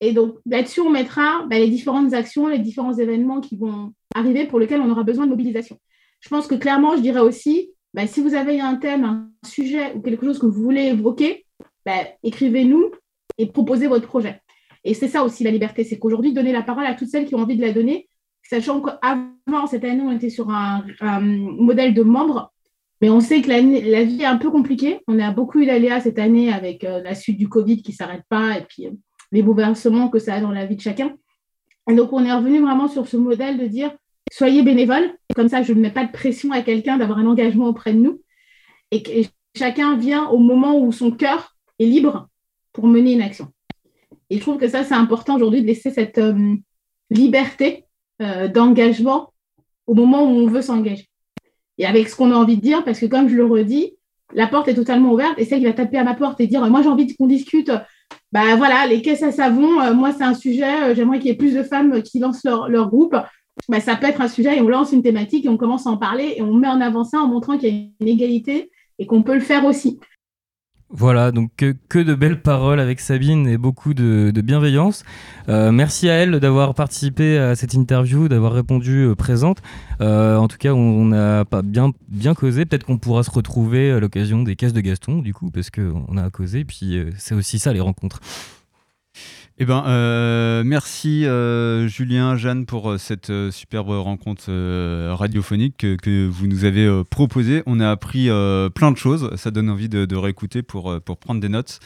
Et donc là-dessus, on mettra bah, les différentes actions, les différents événements qui vont arriver pour lesquels on aura besoin de mobilisation. Je pense que clairement, je dirais aussi, bah, si vous avez un thème, un sujet ou quelque chose que vous voulez évoquer, bah, écrivez-nous et proposez votre projet. Et c'est ça aussi la liberté, c'est qu'aujourd'hui, donner la parole à toutes celles qui ont envie de la donner, sachant qu'avant, cette année, on était sur un, modèle de membres, mais on sait que la, vie est un peu compliquée. On a beaucoup eu d'aléas cette année avec euh, la suite du Covid qui ne s'arrête pas et puis euh, les bouleversements que ça a dans la vie de chacun. Donc, on est revenu vraiment sur ce modèle de dire, soyez bénévoles, comme ça je ne mets pas de pression à quelqu'un d'avoir un engagement auprès de nous, et que chacun vient au moment où son cœur est libre pour mener une action. Et je trouve que ça, c'est important aujourd'hui de laisser cette euh, liberté euh, d'engagement au moment où on veut s'engager. Et avec ce qu'on a envie de dire, parce que comme je le redis, la porte est totalement ouverte et celle qui va taper à ma porte et dire moi j'ai envie qu'on discute bah voilà les caisses à savon euh, moi c'est un sujet j'aimerais qu'il y ait plus de femmes qui lancent leur groupe bah, ça peut être un sujet et on lance une thématique et on commence à en parler et on met en avant ça en montrant qu'il y a une égalité et qu'on peut le faire aussi. Voilà, donc que, de belles paroles avec Sabine et beaucoup de, bienveillance. Euh, merci à elle d'avoir participé à cette interview, d'avoir répondu euh, présente. Euh, en tout cas, on n'a pas bien, bien causé. Peut-être qu'on pourra se retrouver à l'occasion des caisses de Gaston, du coup, parce qu'on a causé. Puis c'est aussi ça, les rencontres. Eh ben, euh, merci euh, Julien, Jeanne pour euh, cette superbe rencontre radiophonique que, vous nous avez proposée. On a appris plein de choses, ça donne envie de, de réécouter pour, pour prendre des notes.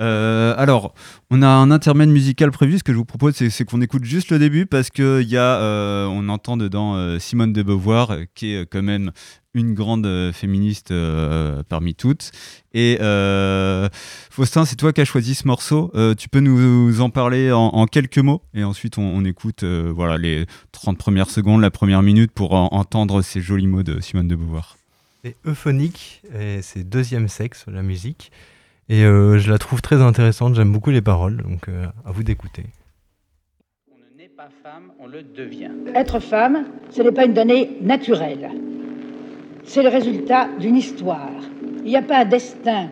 Euh, alors, on a un intermède musical prévu. Ce que je vous propose, c'est qu'on écoute juste le début parce que y a, euh, on entend dedans euh, Simone de Beauvoir, qui est quand même une grande féministe parmi toutes. Et Faustin, c'est toi qui as choisi ce morceau. tu peux nous en parler en, quelques mots et ensuite on, écoute voilà, les 30 premières secondes, la première minute pour entendre ces jolis mots de Simone de Beauvoir. C'est euphonique c'est deuxième sexe, la musique. Et euh, je la trouve très intéressante, j'aime beaucoup les paroles, donc euh, à vous d'écouter. On ne naît pas femme, on le devient. Être femme, ce n'est pas une donnée naturelle. C'est le résultat d'une histoire. Il n'y a pas un destin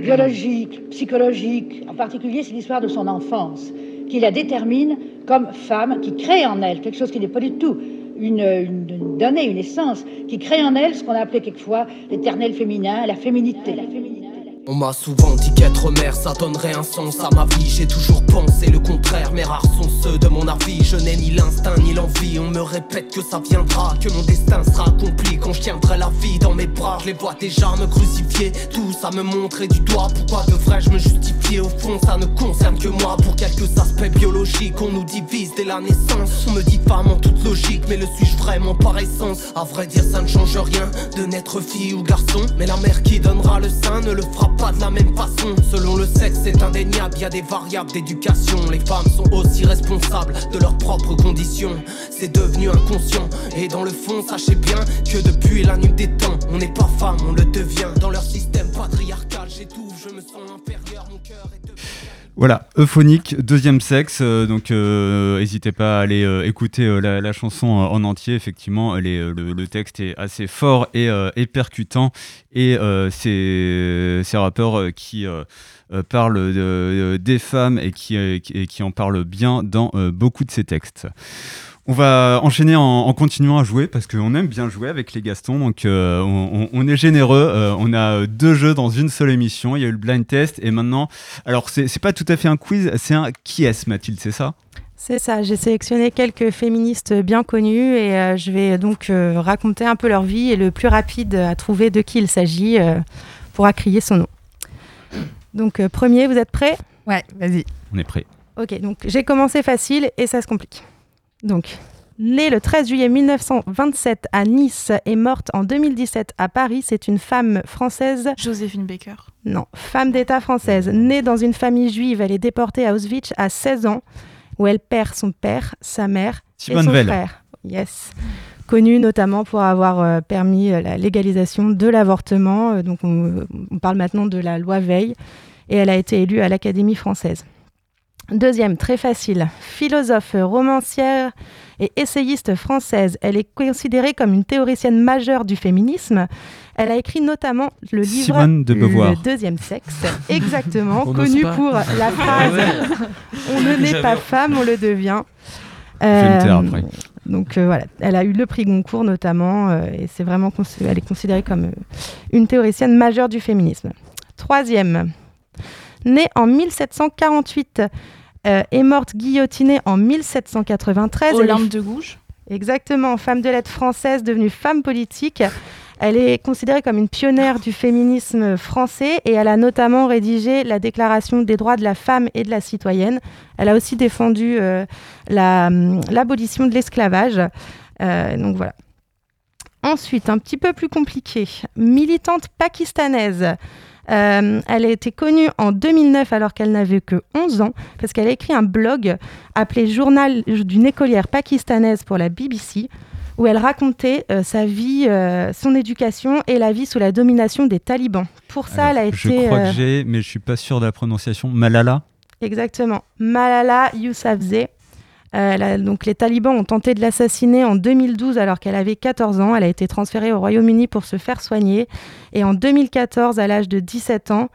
biologique, psychologique. En particulier, c'est l'histoire de son enfance qui la détermine comme femme, qui crée en elle quelque chose qui n'est pas du tout une, une, donnée, une essence, qui crée en elle ce qu'on a appelé quelquefois l'éternel féminin, la féminité. La féminité. On m'a souvent dit qu'être mère ça donnerait un sens à ma vie. J'ai toujours pensé le contraire mais rares sont ceux de mon avis. Je n'ai ni l'instinct ni l'envie. On me répète que ça viendra Que mon destin sera accompli. Quand je tiendrai la vie dans mes bras Je les vois déjà me crucifier. Tout ça me montrer du doigt. Pourquoi devrais-je me justifier? Au fond ça ne concerne que moi. Pour quelques aspects biologiques On nous divise dès la naissance. On me dit femme en toute logique Mais le suis-je vraiment par essence? À vrai dire ça ne change rien De naître fille ou garçon. Mais la mère qui donnera le sein ne le fera pas de la même façon. Selon le sexe, c'est indéniable, y a des variables d'éducation. Les femmes sont aussi responsables de leurs propres conditions. C'est devenu inconscient. Et dans le fond, sachez bien que depuis la nuit des temps, on n'est pas femme, on le devient. Dans leur système patriarcal, j'étouffe, je me sens inférieur, mon cœur est Voilà, Euphonique, deuxième sexe. euh, donc, euh, n'hésitez pas à aller euh, écouter euh, la, chanson en entier. Effectivement, le, texte est assez fort et, et percutant. Et c'est ces rappeurs qui parlent de- de- des femmes et qui, en parlent bien dans beaucoup de ces textes. On va enchaîner en, en continuant à jouer parce qu'on aime bien jouer avec les Gastons. Donc euh, on, on- on est généreux. Euh, on a euh, deux jeux dans une seule émission. Il y a eu le blind test et maintenant, alors c'est pas tout à fait un quiz, c'est un qui est Mathilde, c'est ça? C'est ça, j'ai sélectionné quelques féministes bien connues et euh, je vais donc euh, raconter un peu leur vie et le plus rapide à trouver de qui il s'agit euh, pourra crier son nom. Donc euh, premier, vous êtes prêts? Ouais, vas-y. On est prêt. Ok, donc j'ai commencé facile et ça se complique. Donc, née le 13 juillet 1927 à Nice et morte en 2017 à Paris, c'est une femme française. Joséphine Baker. Non, femme d'État française. Née dans une famille juive, elle est déportée à Auschwitz à 16 ans, où elle perd son père, sa mère Simone et son Veil. frère. Yes. Connue notamment pour avoir euh, permis euh, la légalisation de l'avortement. Euh, donc, on, on parle maintenant de la loi Veil. Et elle a été élue à l'Académie française. Deuxième, très facile. Philosophe, romancière et essayiste française. Elle est considérée comme une théoricienne majeure du féminisme. Elle a écrit notamment le livre Simone de Beauvoir. Le deuxième sexe, *laughs* exactement, On connu pour la phrase Ouais. On ne n'est pas femme, on le devient. Je vais me taire Euh, après. donc euh, voilà, elle a eu le prix Goncourt notamment, euh, et c'est vraiment elle est considérée comme euh, une théoricienne majeure du féminisme. Troisième, née en 1748 euh, et morte guillotinée en 1793. elle est- Olympe de Gouges. Exactement, femme de lettres française devenue femme politique. Elle est considérée comme une pionnière du féminisme français et elle a notamment rédigé la Déclaration des droits de la femme et de la citoyenne. Elle a aussi défendu euh, la, hum, l'abolition de l'esclavage. Euh, donc voilà. Ensuite, un petit peu plus compliqué, militante pakistanaise. Euh, elle a été connue en 2009 alors qu'elle n'avait que 11 ans parce qu'elle a écrit un blog appelé Journal d'une écolière pakistanaise pour la BBC où elle racontait euh, sa vie, euh, son éducation et la vie sous la domination des talibans. Pour ça, elle a été... Je crois que j'ai, mais je suis pas sûr de la prononciation. Malala? Exactement. Malala Yousafzai. Euh, donc les talibans ont tenté de l'assassiner en 2012 alors qu'elle avait 14 ans. Elle a été transférée au Royaume-Uni pour se faire soigner. Et en 2014, à l'âge de 17 ans,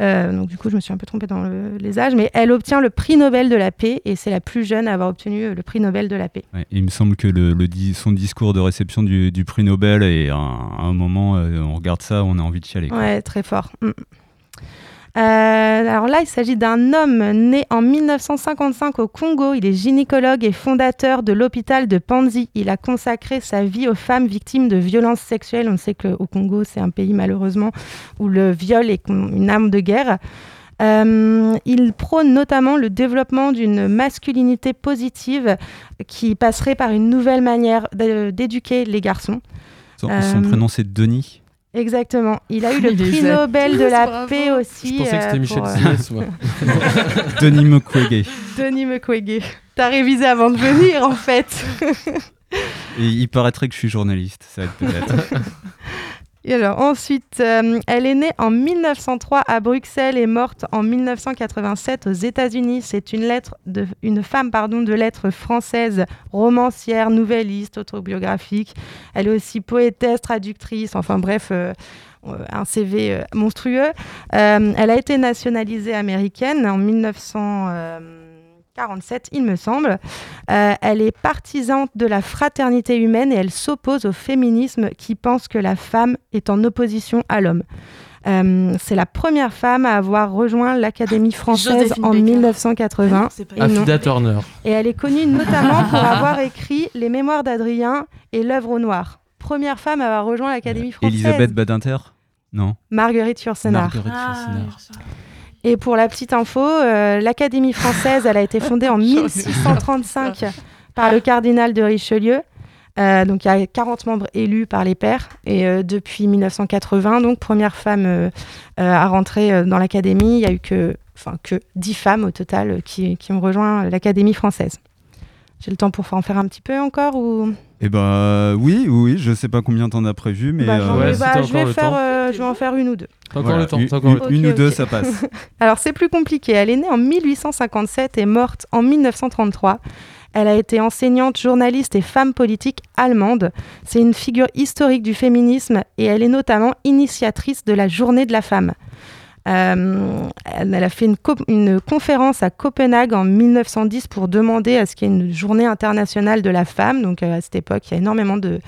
euh, donc du coup je me suis un peu trompée dans le- les âges, mais elle obtient le prix Nobel de la paix et c'est la plus jeune à avoir obtenu euh, le prix Nobel de la paix. Ouais, il me semble que le, le di- son discours de réception du, du prix Nobel est à un, à un moment, euh, on regarde ça, on a envie de chialer. quoi. Ouais, très fort. Mm. Euh, alors là, il s'agit d'un homme né en 1955 au Congo. Il est gynécologue et fondateur de l'hôpital de Panzi. Il a consacré sa vie aux femmes victimes de violences sexuelles. On sait qu'au Congo, c'est un pays malheureusement où le viol est une arme de guerre. Euh, il prône notamment le développement d'une masculinité positive qui passerait par une nouvelle manière d'éduquer les garçons. Son, Euh, son Denis. Exactement. Il a eu *laughs* le prix Nobel de la bravo. paix aussi. Je pensais que c'était euh, Michel pour, euh, Simès, *laughs* moi. *laughs* Denis Mukwege. Denis Mukwege. T'as révisé avant de venir, en fait. Et il paraîtrait que je suis journaliste, ça aide peut-être. Et alors, ensuite, euh, elle est née en 1903 à Bruxelles et morte en 1987 aux États-Unis. C'est une, femme pardon, de lettres française, romancière, nouvelliste, autobiographique. Elle est aussi poétesse, traductrice, enfin bref, euh, euh, un CV monstrueux. Elle a été nationalisée américaine en 1947, il me semble. Euh, elle est partisane de la fraternité humaine et elle s'oppose au féminisme qui pense que la femme est en opposition à l'homme. Euh, c'est la première femme à avoir rejoint l'Académie française Joséphine en Baker. 1980. C'est pas Et non. Afida Turner. Et elle est connue notamment pour *laughs* avoir écrit Les Mémoires d'Adrien et L'œuvre au noir. Première femme à avoir rejoint l'Académie française. Elisabeth Badinter Non. Marguerite Yourcenar. Marguerite Ah, Yourcenar. Et pour la petite info, euh, l'Académie française, elle a été fondée en *laughs* 1635 par le cardinal de Richelieu. Euh, donc il y a 40 membres élus par les pairs et euh, depuis 1980, donc première femme à rentrer dans l'académie, il y a eu que, enfin, que 10 femmes au total qui, qui ont rejoint l'académie française. J'ai le temps pour en faire un petit peu encore ou? Eh bah oui, oui, oui, je sais pas combien t'en as prévu, mais. Bah, euh, ai- bah, je, vais faire, euh, je vais en faire une ou deux. T'as encore Voilà, le temps. une- t'as encore le une- temps. une ou deux, ça passe. *laughs* Alors c'est plus compliqué. Elle est née en 1857 et morte en 1933. Elle a été enseignante, journaliste et femme politique allemande. C'est une figure historique du féminisme et elle est notamment initiatrice de la Journée de la femme. Euh, elle a fait une, co- une conférence à Copenhague en 1910 pour demander à ce qu'il y ait une journée internationale de la femme. Donc euh, à cette époque, il y a énormément de,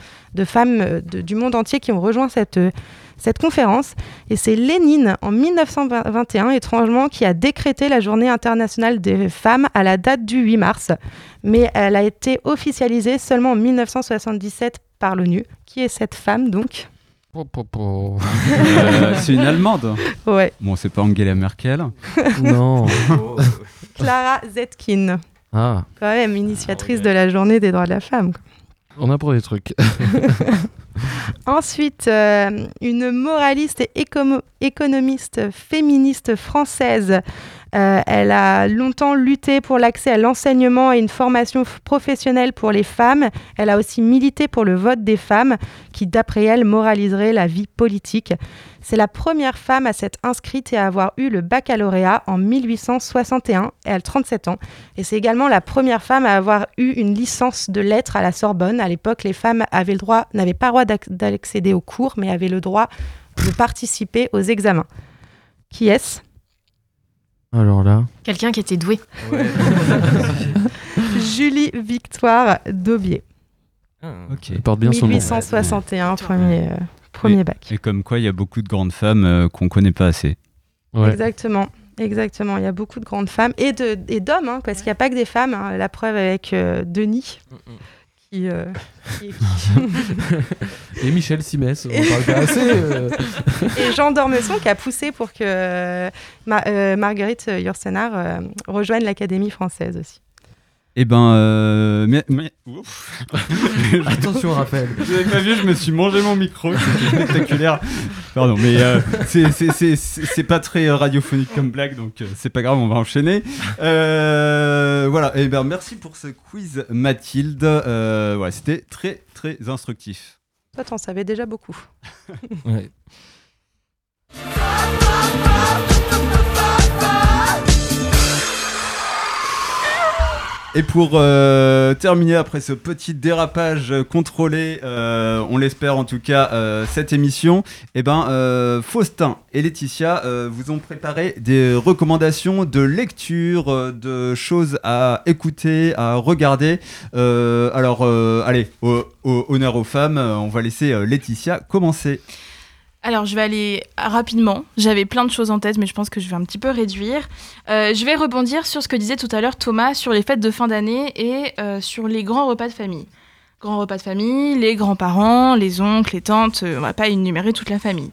femmes euh, du monde entier qui ont rejoint cette conférence. Et c'est Lénine, en 1921, étrangement, qui a décrété la journée internationale des femmes à la date du 8 mars. Mais elle a été officialisée seulement en 1977 par l'ONU. Qui est cette femme, donc? Euh, c'est une Allemande. Ouais. Bon, c'est pas Angela Merkel. Non. *laughs* Clara Zetkin. Ah, Quand même, initiatrice de la journée des droits de la femme. on apprend des trucs. *laughs* Ensuite, euh, une moraliste et économiste féministe française. Euh, elle a longtemps lutté pour l'accès à l'enseignement et une formation professionnelle pour les femmes. Elle a aussi milité pour le vote des femmes, qui, d'après elle, moraliserait la vie politique. C'est la première femme à s'être inscrite et à avoir eu le baccalauréat en 1861. Elle a 37 ans. Et c'est également la première femme à avoir eu une licence de lettres à la Sorbonne. À l'époque, les femmes avaient le droit, n'avaient pas le droit d'ac- d'accéder aux cours, mais avaient le droit de participer aux examens. Qui est-ce? Alors là. Quelqu'un qui était doué. *laughs* Julie Victoire Daubier. Ok. Elle porte bien son nom. 1861, premier, euh, premier Et- bac. Et comme quoi, il y a beaucoup de grandes femmes euh, qu'on connaît pas assez. Exactement. Exactement, il y a beaucoup de grandes femmes et de- et d'hommes, hein, parce qu'il n'y a pas que des femmes. hein. La preuve avec euh, Denis, qui, euh, qui- *laughs* Et Michel Simès, on parle pas assez. euh. *laughs* et Jean Dormesson qui a poussé pour que euh, Ma- Marguerite Yourcenar rejoigne l'Académie française aussi. Eh ben, euh, mais, mais- ouf. *laughs* Attention, Raphaël. Vous avez pas vu, je me suis mangé mon micro, c'était spectaculaire. Pardon, mais euh, c'est- c'est- c'est c'est- c'est pas très euh, radiophonique comme blague, donc euh, c'est pas grave, on va enchaîner. Euh, voilà, et ben merci pour ce quiz, Mathilde. Euh, ouais, c'était très très instructif. Toi, t'en savais déjà beaucoup. Ouais. *laughs* Et pour euh, terminer après ce petit dérapage contrôlé, euh, on l'espère en tout cas, euh, cette émission, eh ben, euh, Faustin et Laetitia euh, vous ont préparé des recommandations de lecture, euh, de choses à écouter, à regarder. Alors, allez, au- honneur aux femmes, on va laisser Laetitia commencer. Alors, je vais aller rapidement. J'avais plein de choses en tête, mais je pense que je vais un petit peu réduire. Euh, je vais rebondir sur ce que disait tout à l'heure Thomas sur les fêtes de fin d'année et euh, sur les grands repas de famille. Grands repas de famille, les grands-parents, les oncles, les tantes, euh, on va pas énumérer toute la famille.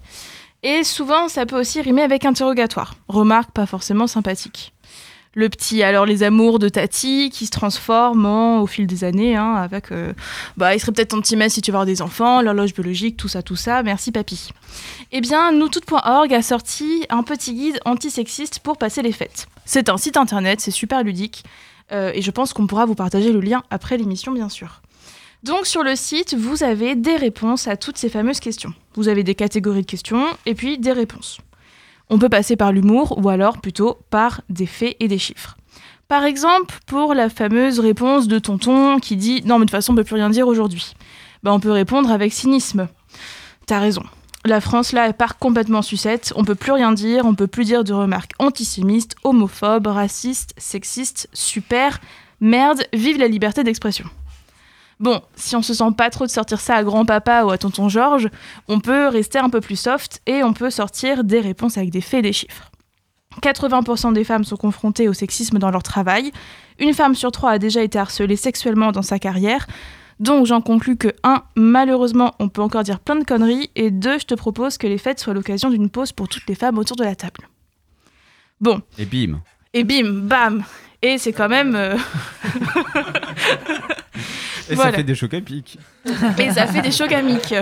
Et souvent, ça peut aussi rimer avec interrogatoire. Remarque pas forcément sympathique. Le petit, alors les amours de Tati qui se transforment en- au fil des années, hein, avec euh, bah, il serait peut-être ton petit si tu veux avoir des enfants, l'horloge biologique, tout ça, tout ça, merci papy. Eh bien, noustoute.org a sorti un petit guide antisexiste pour passer les fêtes. C'est un site internet, c'est super ludique, euh, et je pense qu'on pourra vous partager le lien après l'émission, bien sûr. Donc sur le site, vous avez des réponses à toutes ces fameuses questions. Vous avez des catégories de questions et puis des réponses. On peut passer par l'humour ou alors plutôt par des faits et des chiffres. Par exemple, pour la fameuse réponse de tonton qui dit Non, mais de toute façon, on peut plus rien dire aujourd'hui. Ben, on peut répondre avec cynisme. T'as raison. La France, là, part complètement en sucette. On peut plus rien dire, on peut plus dire de remarques antisémites, homophobes, racistes, sexistes. Super. Merde, vive la liberté d'expression. Bon, si on se sent pas trop de sortir ça à grand-papa ou à tonton Georges, on peut rester un peu plus soft et on peut sortir des réponses avec des faits et des chiffres. 80% des femmes sont confrontées au sexisme dans leur travail. Une femme sur trois a déjà été harcelée sexuellement dans sa carrière. Donc j'en conclus que 1. Malheureusement, on peut encore dire plein de conneries. Et 2. Je te propose que les fêtes soient l'occasion d'une pause pour toutes les femmes autour de la table. Bon, Et bim. et bim, bam Et c'est quand même... euh, *laughs* Et Voilà. ça fait des chocs à pic. Et ça fait des chocs amiques.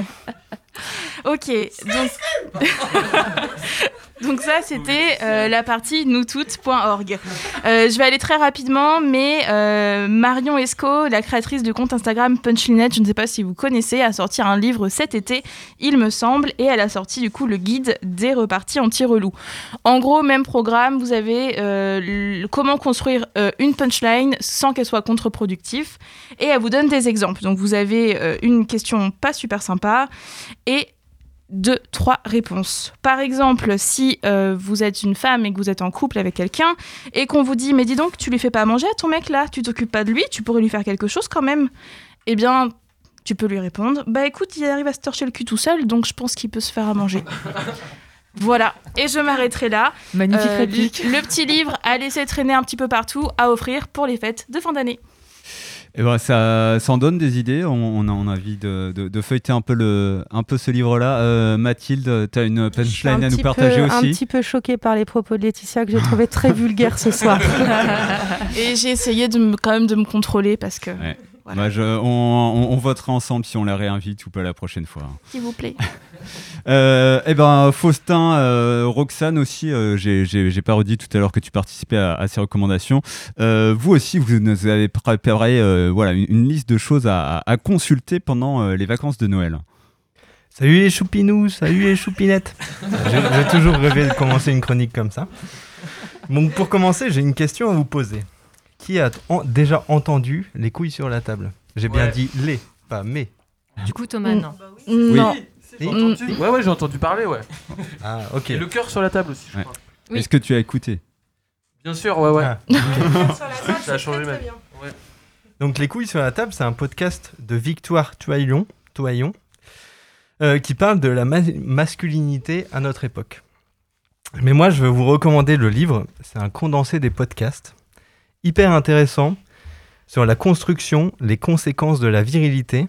*laughs* Ok, donc... *laughs* donc ça c'était euh, la partie noustoutes.org. Euh, je vais aller très rapidement, mais euh, Marion Esco, la créatrice du compte Instagram Punchlinette, je ne sais pas si vous connaissez, a sorti un livre cet été, il me semble, et elle a sorti du coup le guide des reparties anti-relou. En gros, même programme, vous avez euh, le- comment construire une punchline sans qu'elle soit contre-productive, et elle vous donne des exemples. Donc vous avez une question pas super sympa et deux, trois réponses. Par exemple, si euh, vous êtes une femme et que vous êtes en couple avec quelqu'un et qu'on vous dit mais dis donc tu lui fais pas à manger à ton mec là, tu t'occupes pas de lui, tu pourrais lui faire quelque chose quand même. Eh bien, tu peux lui répondre bah écoute il arrive à se torcher le cul tout seul donc je pense qu'il peut se faire à manger. *laughs* Voilà, et je m'arrêterai là. Magnifique Euh, réplique. Le, le petit livre à laisser traîner un petit peu partout, à offrir pour les fêtes de fin d'année. Et ben ça, ça en donne des idées. On, on a on a envie de, de- de feuilleter un peu, le, un peu ce livre-là. Euh, Mathilde, tu as une punchline à nous partager peu, Un aussi petit peu choquée par les propos de Laetitia que j'ai trouvé très *laughs* vulgaires ce soir. Et j'ai essayé de me, quand même de me contrôler parce que, Ouais. Je- on, on- on votera ensemble si on la réinvite ou pas la prochaine fois. s'il vous plaît. *laughs* Euh, eh ben, Faustin, euh, Roxane aussi, euh, j'ai- pas redit tout à l'heure que tu participais à, à ces recommandations. Euh, vous aussi, vous nous avez préparé euh, voilà, une, une liste de choses à, à consulter pendant euh, les vacances de Noël. Salut les choupinous, salut les choupinettes. *laughs* J'ai j'ai toujours rêvé de commencer une chronique comme ça. Donc pour commencer, j'ai une question à vous poser. Qui a en- déjà entendu les couilles sur la table? J'ai bien dit les, pas mais. Du coup, Thomas, Mm. non. Non. J'ai entendu- Ouais, ouais, j'ai entendu parler, ouais. Ah, ok. Et le cœur sur la table aussi, je Ouais. crois. Oui. Est-ce que tu as écouté? Bien sûr, ouais, ouais. Ah. Ça a changé ma vie. Ouais. Donc Les couilles sur la table, c'est un podcast de Victoire Toyon, Toyon euh, qui parle de la ma- masculinité à notre époque. Mais moi, je vais vous recommander le livre. C'est un condensé des podcasts, hyper intéressant sur la construction, les conséquences de la virilité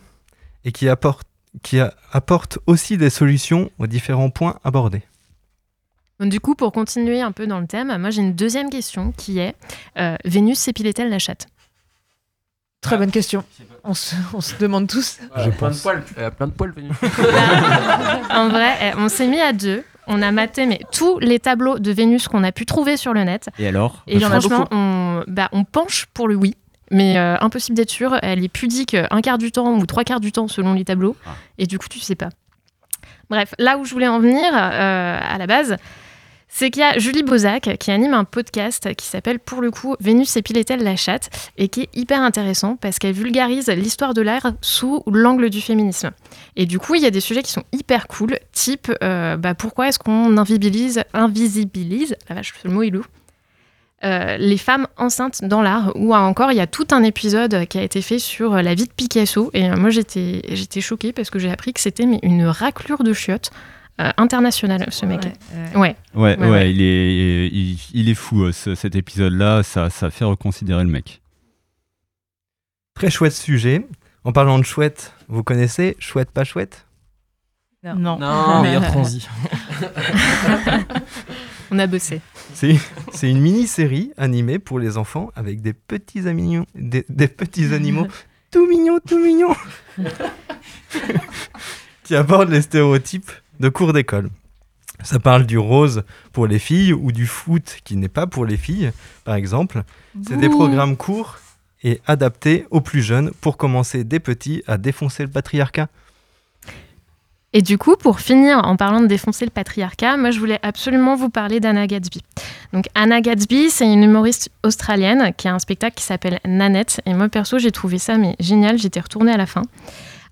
et qui apporte, qui a- apporte aussi des solutions aux différents points abordés. Donc, Du coup, pour continuer un peu dans le thème, moi j'ai une deuxième question qui est euh, Vénus s'épilait-elle la chatte Très bonne question. On se, on se demande tous. Je plein de poils. Elle a plein de poils, Vénus. *laughs* En vrai, eh, on s'est mis à deux. On a maté mais tous les tableaux de Vénus qu'on a pu trouver sur le net. Et alors? Et franchement, on, bah, on penche pour le oui. Mais euh, impossible d'être sûr. Elle est pudique euh, un quart du temps ou trois quarts du temps selon les tableaux. Et du coup, tu sais pas. Bref, là où je voulais en venir euh, à la base, c'est qu'il y a Julie Bozac qui anime un podcast qui s'appelle pour le coup Vénus épilait-elle la chatte et qui est hyper intéressant parce qu'elle vulgarise l'histoire de l'art sous l'angle du féminisme. Et du coup, il y a des sujets qui sont hyper cool, type euh, bah, pourquoi est-ce qu'on invisibilise, invisibilise, la vache, ce mot est euh, les femmes enceintes dans l'art, ou encore il y a tout un épisode qui a été fait sur la vie de Picasso, et moi j'étais choquée parce que j'ai appris que c'était une raclure de chiottes euh, internationale, ce mec. Ouais. Ouais, ouais, Il, est, il, il est fou euh, ce- cet épisode-là, ça, ça fait reconsidérer le mec. Très chouette sujet. En parlant de chouette, vous connaissez Chouette pas chouette? Non. Non, *laughs* meilleur transi. *laughs* On a bossé. C'est c'est une mini-série animée pour les enfants avec des petits, aminos- des, des petits animaux *laughs* tout mignons, tout mignons, qui abordent les stéréotypes de cours d'école. Ça parle du rose pour les filles ou du foot qui n'est pas pour les filles, par exemple. C'est des programmes courts et adaptés aux plus jeunes pour commencer des petits à défoncer le patriarcat. Et du coup, pour finir en parlant de défoncer le patriarcat, moi je voulais absolument vous parler d'Anna Gatsby. Donc Anna Gatsby, c'est une humoriste australienne qui a un spectacle qui s'appelle Nanette. Et moi perso, j'ai trouvé ça mais génial. J'étais retournée à la fin.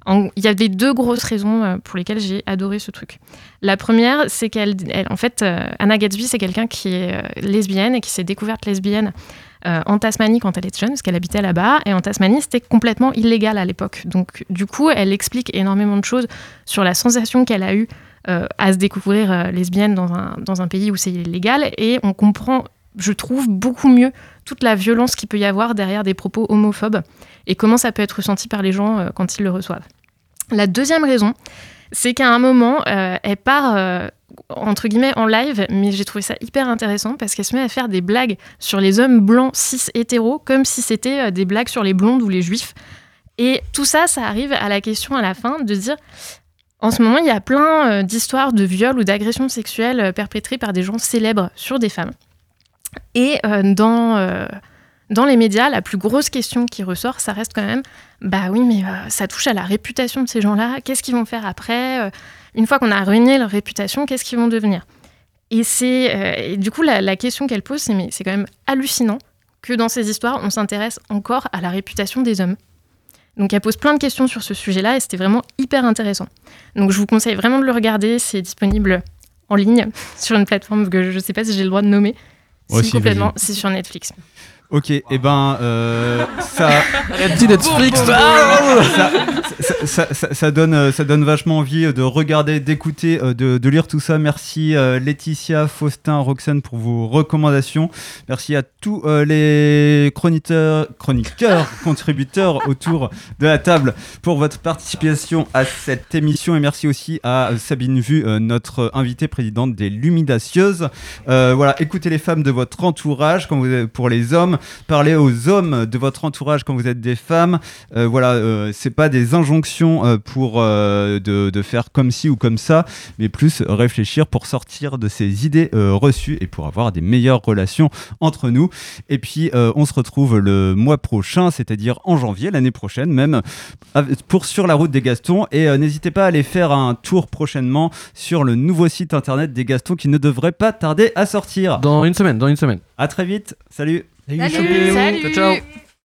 Il y avait deux grosses raisons euh, pour lesquelles j'ai adoré ce truc. La première, c'est qu'elle, elle- en fait, euh, Anna Gatsby, c'est quelqu'un qui est euh, lesbienne et qui s'est découverte lesbienne en Tasmanie quand elle était jeune, parce qu'elle habitait là-bas. Et en Tasmanie, c'était complètement illégal à l'époque. Donc, du coup, elle explique énormément de choses sur la sensation qu'elle a eue à se découvrir lesbienne dans un, dans un pays où c'est illégal. Et on comprend, je trouve, beaucoup mieux toute la violence qu'il peut y avoir derrière des propos homophobes et comment ça peut être ressenti par les gens quand ils le reçoivent. La deuxième raison, c'est qu'à un moment, euh, elle part euh, entre guillemets en live, mais j'ai trouvé ça hyper intéressant parce qu'elle se met à faire des blagues sur les hommes blancs cis hétéros comme si c'était euh, des blagues sur les blondes ou les juifs. Et tout ça, ça arrive à la question à la fin de dire, en ce moment, il y a plein d'histoires de viols ou d'agressions sexuelles perpétrées par des gens célèbres sur des femmes. Et dans, dans les médias, la plus grosse question qui ressort, ça reste quand même, bah oui, mais euh, ça touche à la réputation de ces gens-là. Qu'est-ce qu'ils vont faire après Euh, Une fois qu'on a ruiné leur réputation, qu'est-ce qu'ils vont devenir? Et c'est euh, du coup la, la question qu'elle pose, c'est mais c'est quand même hallucinant que dans ces histoires, on s'intéresse encore à la réputation des hommes. Donc elle pose plein de questions sur ce sujet-là et c'était vraiment hyper intéressant. Donc je vous conseille vraiment de le regarder, c'est disponible en ligne *laughs* sur une plateforme que je ne sais pas si j'ai le droit de nommer. Ouais, Si, si, complètement, c'est sur Netflix. Ok, et ben euh, ça. *laughs* Netflix. ça, ça, ça- ça- ça donne, euh, ça donne vachement envie de regarder, d'écouter, euh, de, de lire tout ça. Merci euh, Laetitia, Faustin, Roxane pour vos recommandations. Merci à tous euh, les chroniqueurs, chroniqueurs *laughs* contributeurs autour de la table pour votre participation à cette émission. Et merci aussi à Sabine Vu, euh, notre invitée présidente des Lumidacieuses. Euh, voilà, écoutez les femmes de votre entourage quand vous êtes- pour les hommes, parlez aux hommes de votre entourage quand vous êtes des femmes. Euh, voilà, euh, c'est pas des injonctions euh, pour euh, de, de faire comme ci ou comme ça, mais plus réfléchir pour sortir de ces idées euh, reçues et pour avoir des meilleures relations entre nous. Et puis, on se retrouve le mois prochain, c'est-à-dire en janvier, l'année prochaine même, pour Sur la route des Gastons. Et n'hésitez pas à aller faire un tour prochainement sur le nouveau site internet des Gastons qui ne devrait pas tarder à sortir. Dans une semaine, dans une semaine. À très vite, salut Salut. Salut. Ciao, ciao.